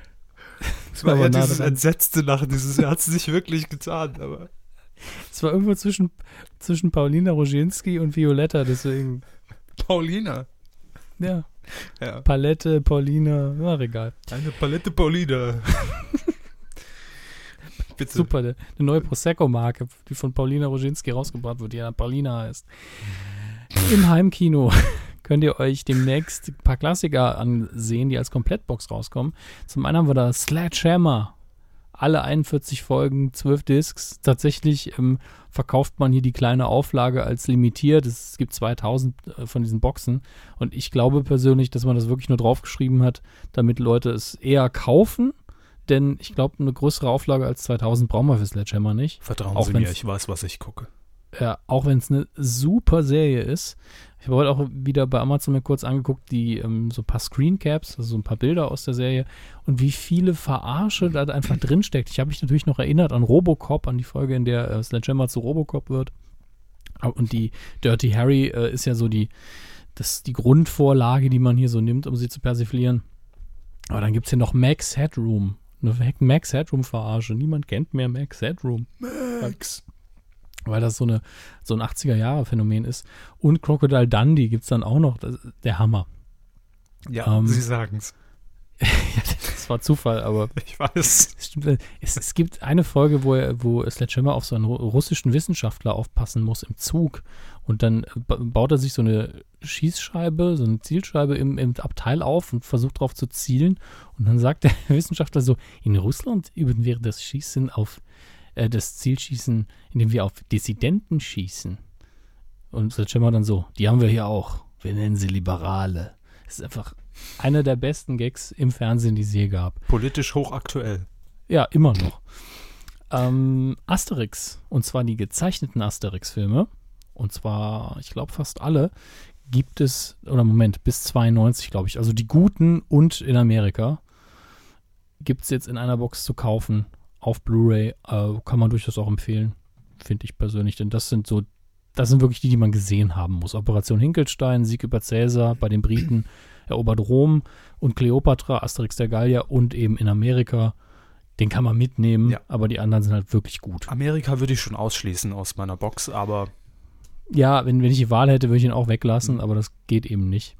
Es war war ja dieses dran. entsetzte Lachen, dieses, er hat es nicht wirklich getan, aber. Es war irgendwo zwischen, zwischen Paulina Roginski und Violetta, deswegen, Paulina. Ja. Ja. Palette, Paulina, na egal. Eine Palette Paulina. <laughs> Bitte. Super, eine neue Prosecco-Marke, die von Paulina Roginski rausgebracht wird, die ja Paulina heißt. Im Heimkino <laughs> könnt ihr euch demnächst ein paar Klassiker ansehen, die als Komplettbox rauskommen. Zum einen haben wir da Sledgehammer. Alle 41 Folgen, 12 Discs. Tatsächlich ähm, verkauft man hier die kleine Auflage als limitiert. Es gibt 2000 äh, von diesen Boxen. Und ich glaube persönlich, dass man das wirklich nur draufgeschrieben hat, damit Leute es eher kaufen. Denn ich glaube, eine größere Auflage als 2000 brauchen wir für Sledgehammer nicht. Vertrauen Auch Sie mir, ich weiß, was ich gucke. Ja, auch wenn es eine super Serie ist. Ich habe heute auch wieder bei Amazon mir kurz angeguckt, die ähm, so ein paar Screencaps, also so ein paar Bilder aus der Serie und wie viele Verarsche da einfach <laughs> drinsteckt. Ich habe mich natürlich noch erinnert an Robocop, an die Folge, in der äh, Sledgehammer zu Robocop wird. Und die Dirty Harry äh, ist ja so die, das, die Grundvorlage, die man hier so nimmt, um sie zu persiflieren. Aber dann gibt es hier noch Max Headroom. Eine Max Headroom-Verarsche. Niemand kennt mehr Max Headroom Max. Weil das so, eine, so ein 80er-Jahre-Phänomen ist. Und Crocodile Dundee gibt es dann auch noch. Der Hammer. Ja, Ähm, Sie sagen's. ja, <laughs> <laughs> das war Zufall, aber Ich weiß. es, stimmt, es, es gibt eine Folge, wo, er, wo Sledgehammer auf so einen ru- russischen Wissenschaftler aufpassen muss im Zug. Und dann ba- baut er sich so eine Schießscheibe, so eine Zielscheibe im, im Abteil auf und versucht darauf zu zielen. Und dann sagt der <laughs> Wissenschaftler so, in Russland üben wir das Schießen auf, äh, das Zielschießen, indem wir auf Dissidenten schießen. Und Sledgehammer dann so, die haben wir hier auch. Wir nennen sie Liberale. Das ist einfach einer der besten Gags im Fernsehen, die es je gab. Politisch hochaktuell. Ja, immer noch. Ähm, Asterix, und zwar die gezeichneten Asterix-Filme, und zwar, ich glaube, fast alle, gibt es, oder Moment, bis 92, glaube ich, also die guten und in Amerika, gibt es jetzt in einer Box zu kaufen, auf Blu-ray, äh, kann man durchaus auch empfehlen, finde ich persönlich, denn das sind so, das sind wirklich die, die man gesehen haben muss. Operation Hinkelstein, Sieg über Cäsar, bei den Briten <clears throat> erobert Rom und Cleopatra, Asterix der Gallier und eben in Amerika den kann man mitnehmen, Ja. aber die anderen sind halt wirklich gut. Amerika würde ich schon ausschließen aus meiner Box, aber Ja, wenn, wenn ich die Wahl hätte, würde ich ihn auch weglassen, aber das geht eben nicht.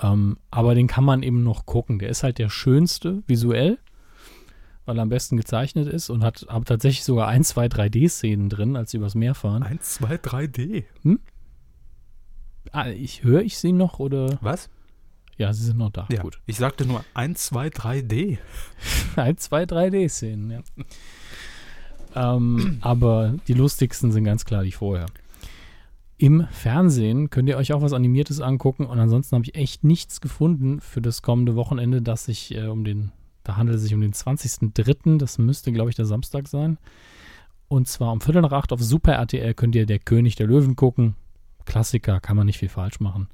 Ähm, aber den kann man eben noch gucken. Der ist halt der schönste visuell, weil er am besten gezeichnet ist und hat, hat tatsächlich sogar ein, zwei 3D-Szenen drin, als sie übers Meer fahren. 1, 2, 3D. Ah, ich höre ich sie noch oder? Was? Ja, sie sind noch da. Ja, Gut. Ich sagte nur 1, 2, 3D. Ein, zwei 3D-Szenen, <laughs> ja. ähm, aber die lustigsten sind ganz klar die vorher. Im Fernsehen könnt ihr euch auch was Animiertes angucken und ansonsten habe ich echt nichts gefunden für das kommende Wochenende, dass sich äh, um den, da handelt es sich um den 20.03., das müsste, glaube ich, der Samstag sein. Und zwar um Viertel nach acht auf Super RTL könnt ihr Der König der Löwen gucken. Klassiker, kann man nicht viel falsch machen.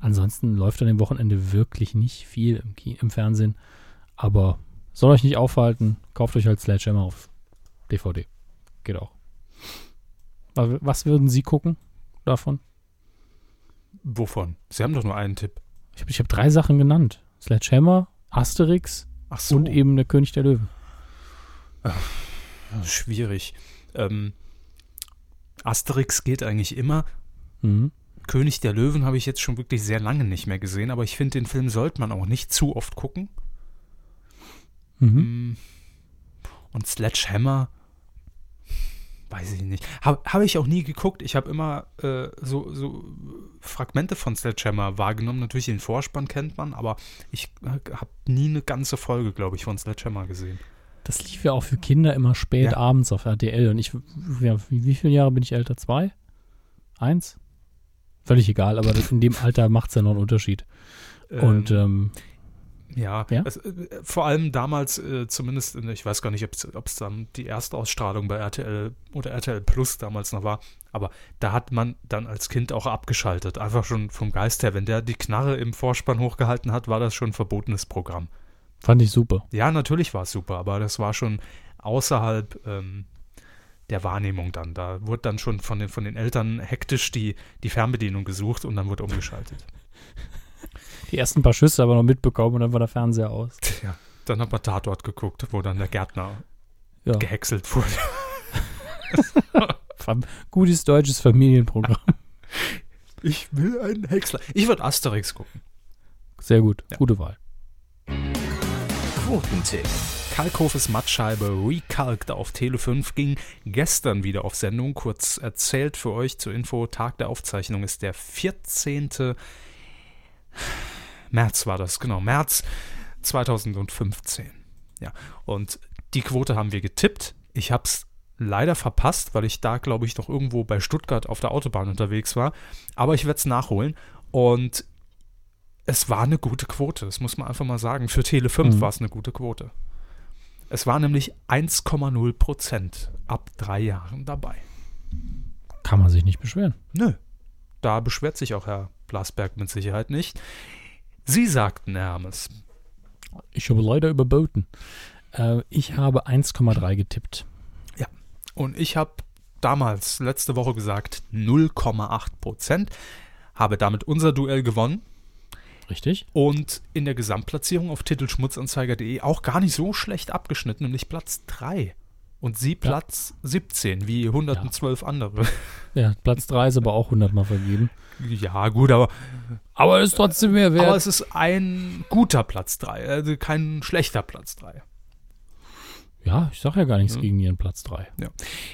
Ansonsten läuft an dem Wochenende wirklich nicht viel im, im Fernsehen. Aber soll euch nicht aufhalten, kauft euch halt Sledgehammer auf DVD. Geht auch. Was würden Sie gucken davon? Wovon? Sie haben doch nur einen Tipp. Ich habe hab drei Sachen genannt. Sledgehammer, Asterix Ach so. und eben der König der Löwen. Schwierig. Ähm, Asterix geht eigentlich immer. Mhm. König der Löwen habe ich jetzt schon wirklich sehr lange nicht mehr gesehen, aber ich finde, den Film sollte man auch nicht zu oft gucken. Mhm. Mm. Und Sledgehammer, weiß ich nicht. Habe hab ich auch nie geguckt. Ich habe immer äh, so, so Fragmente von Sledgehammer wahrgenommen. Natürlich den Vorspann kennt man, aber ich habe nie eine ganze Folge, glaube ich, von Sledgehammer gesehen. Das lief ja auch für Kinder immer spät Ja. abends auf RTL. Und ich, ja, wie, wie viele Jahre bin ich älter? Zwei? Eins? Völlig egal, aber in dem Alter macht es ja noch einen Unterschied. Und ähm, Ja, Ja? Es, äh, vor allem damals, äh, zumindest, in, ich weiß gar nicht, ob es dann die erste Ausstrahlung bei RTL oder RTL Plus damals noch war, aber da hat man dann als Kind auch abgeschaltet. Einfach schon vom Geist her. Wenn der die Knarre im Vorspann hochgehalten hat, war das schon ein verbotenes Programm. fand ich super. Ja, natürlich war es super, aber das war schon außerhalb ähm, der Wahrnehmung dann. Da wurde dann schon von den, von den Eltern hektisch die, die Fernbedienung gesucht und dann wurde umgeschaltet. <laughs> Die ersten paar Schüsse aber noch mitbekommen und dann war der Fernseher aus. <laughs> Ja, dann hat man Tatort geguckt, wo dann der Gärtner Ja. gehäckselt wurde. Gutes deutsches Familienprogramm. <laughs> Ich will einen Häcksler. Ich würde Asterix gucken. Sehr gut. Ja. Gute Wahl. Quotentipp. Kalkhofes Mattscheibe Recalked auf Tele 5 ging gestern wieder auf Sendung. Kurz erzählt für euch zur Info, Tag der Aufzeichnung ist der 14. März war das, genau, März 2015. Ja, und die Quote haben wir getippt. Ich habe es leider verpasst, weil ich da, glaube ich, doch irgendwo bei Stuttgart auf der Autobahn unterwegs war. Aber ich werde es nachholen. Und es war eine gute Quote, das muss man einfach mal sagen. Für Tele 5 Mhm. war es eine gute Quote. Es war nämlich 1,0 Prozent ab drei Jahren dabei. Kann man sich nicht beschweren. Nö, da beschwert sich auch Herr Blasberg mit Sicherheit nicht. Sie sagten, Hermes, Ich habe leider überboten. Äh, ich habe 1,3 getippt. und ich habe damals, letzte Woche gesagt, 0,8 Prozent, habe damit unser Duell gewonnen Richtig? und in der Gesamtplatzierung auf titelschmutzanzeiger.de auch gar nicht so schlecht abgeschnitten, nämlich Platz 3. Und sie Platz 17, wie 112 andere. Ja, Platz 3 ist aber auch 100 Mal vergeben. Ja, gut, aber Aber ist trotzdem mehr wert. Aber es ist ein guter Platz 3, also kein schlechter Platz 3. ja, ich sage ja gar nichts Mhm. gegen ihren Platz 3.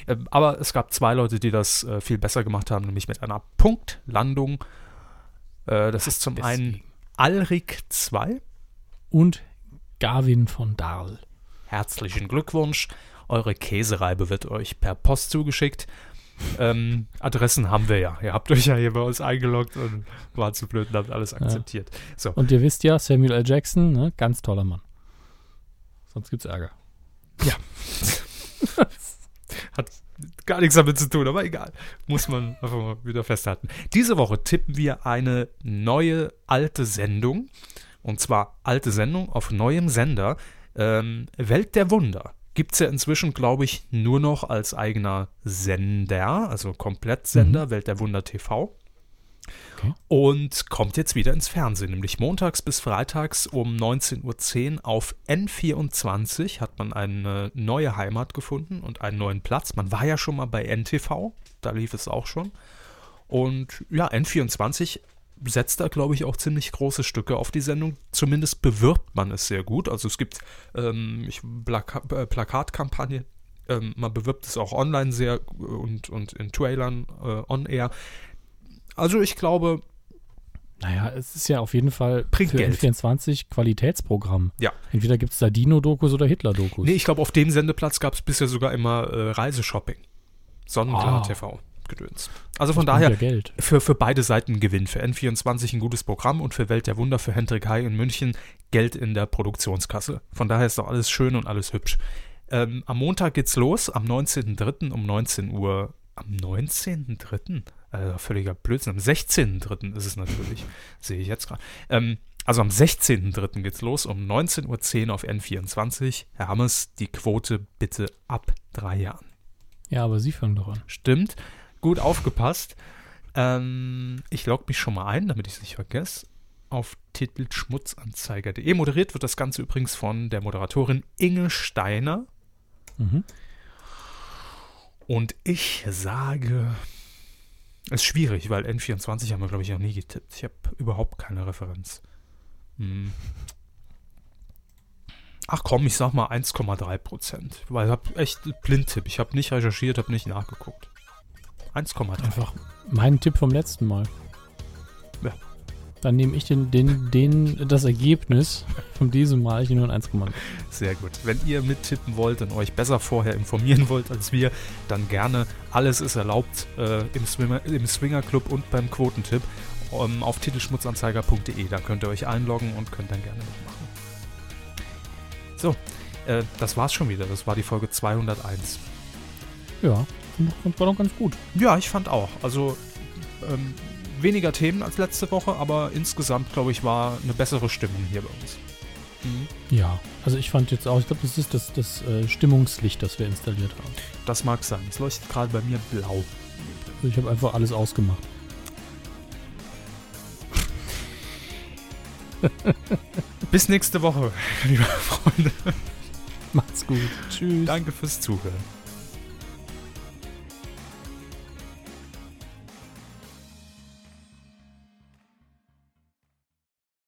Ähm, Aber es gab zwei Leute, die das äh, viel besser gemacht haben, nämlich mit einer Punktlandung. Äh, Das ist zum einen Deswegen. Alrik 2. Und Gavin von Dahl. Herzlichen Glückwunsch. Eure Käsereibe wird euch per Post zugeschickt. Ähm, Adressen haben wir ja. Ihr habt euch ja hier bei uns eingeloggt und war zu blöd und habt alles akzeptiert. So, Und ihr wisst ja, Samuel L. Jackson, ne, ganz toller Mann. Sonst gibt's Ärger. <laughs> Hat gar nichts damit zu tun, aber egal. Muss man einfach mal wieder festhalten. Diese Woche tippen wir eine neue alte Sendung. Und zwar alte Sendung auf neuem Sender. Ähm, Welt der Wunder. Gibt es ja inzwischen, glaube ich, nur noch als eigener Sender, also Komplettsender, Welt der Wunder TV. Okay. Und kommt jetzt wieder ins Fernsehen, nämlich montags bis freitags um 19.10 Uhr auf N24 hat man eine neue Heimat gefunden und einen neuen Platz. Man war ja schon mal bei NTV, da lief es auch schon. Und ja, N24 setzt da, glaube ich, auch ziemlich große Stücke auf die Sendung. Zumindest bewirbt man es sehr gut. Also es gibt ähm, ich, Plaka äh, Plakatkampagnen, ähm, man bewirbt es auch online sehr und, und in Trailern äh, on air. Also ich glaube, Naja, es ist ja auf jeden Fall Bringt für Geld. N24 Qualitätsprogramm. Ja. Entweder gibt's da Dino-Dokus oder Hitler-Dokus. nee, ich glaube, auf dem Sendeplatz gab es bisher sogar immer äh, Reiseshopping. Sonnenklar Ah. TV. Gedöns. Also von daher, für, für beide Seiten ein Gewinn. Für N24 ein gutes Programm und für Welt der Wunder für Hendrik Hai in München Geld in der Produktionskasse. Von daher ist doch alles schön und alles hübsch. Ähm, am Montag geht's los, am 19.03. um 19 Uhr. Am 19.03.? Also völliger Blödsinn. Am 16.03. ist es natürlich. <laughs> Sehe ich jetzt gerade. Ähm, also am 16.03. geht's los, um 19.10 Uhr auf N24. Herr Hammers, die Quote bitte ab drei Jahren. Ja, aber Sie fangen doch an. Stimmt. Gut aufgepasst. Ähm, ich logge mich schon mal ein, damit ich es nicht vergesse. Auf titelschmutzanzeiger.de. Moderiert wird das Ganze übrigens von der Moderatorin Inge Steiner. Mhm. Und ich sage, es ist schwierig, weil N24 haben wir, glaube ich, noch nie getippt. Ich habe überhaupt keine Referenz. Hm. Ach komm, ich sag mal 1,3 Prozent. Weil ich habe echt Blindtipp. Ich habe nicht recherchiert, habe nicht nachgeguckt. 1,3. Einfach mein Tipp vom letzten Mal. Ja. Dann nehme ich den, den, den, das Ergebnis von diesem Mal. Ich nehme nur ein 1,0. Sehr gut. Wenn ihr mittippen wollt und euch besser vorher informieren wollt als wir, dann gerne. Alles ist erlaubt äh, im, Swimmer, im Swinger Club und beim Quotentipp ähm, auf titelschmutzanzeiger.de. Da könnt ihr euch einloggen und könnt dann gerne mitmachen. So, äh, das war's schon wieder. Das war die Folge 201. Ja, war doch ganz gut. Ja, ich fand auch. Also ähm, weniger Themen als letzte Woche, aber insgesamt, glaube ich, war eine bessere Stimmung hier bei uns. Ja, also ich fand jetzt auch, ich glaube, das ist das, das äh, Stimmungslicht, das wir installiert haben. Das mag sein. Es leuchtet gerade bei mir blau. Also ich habe einfach alles ausgemacht. <laughs> Bis nächste Woche, <laughs> liebe Freunde. Macht's gut. Tschüss. Danke fürs Zuhören.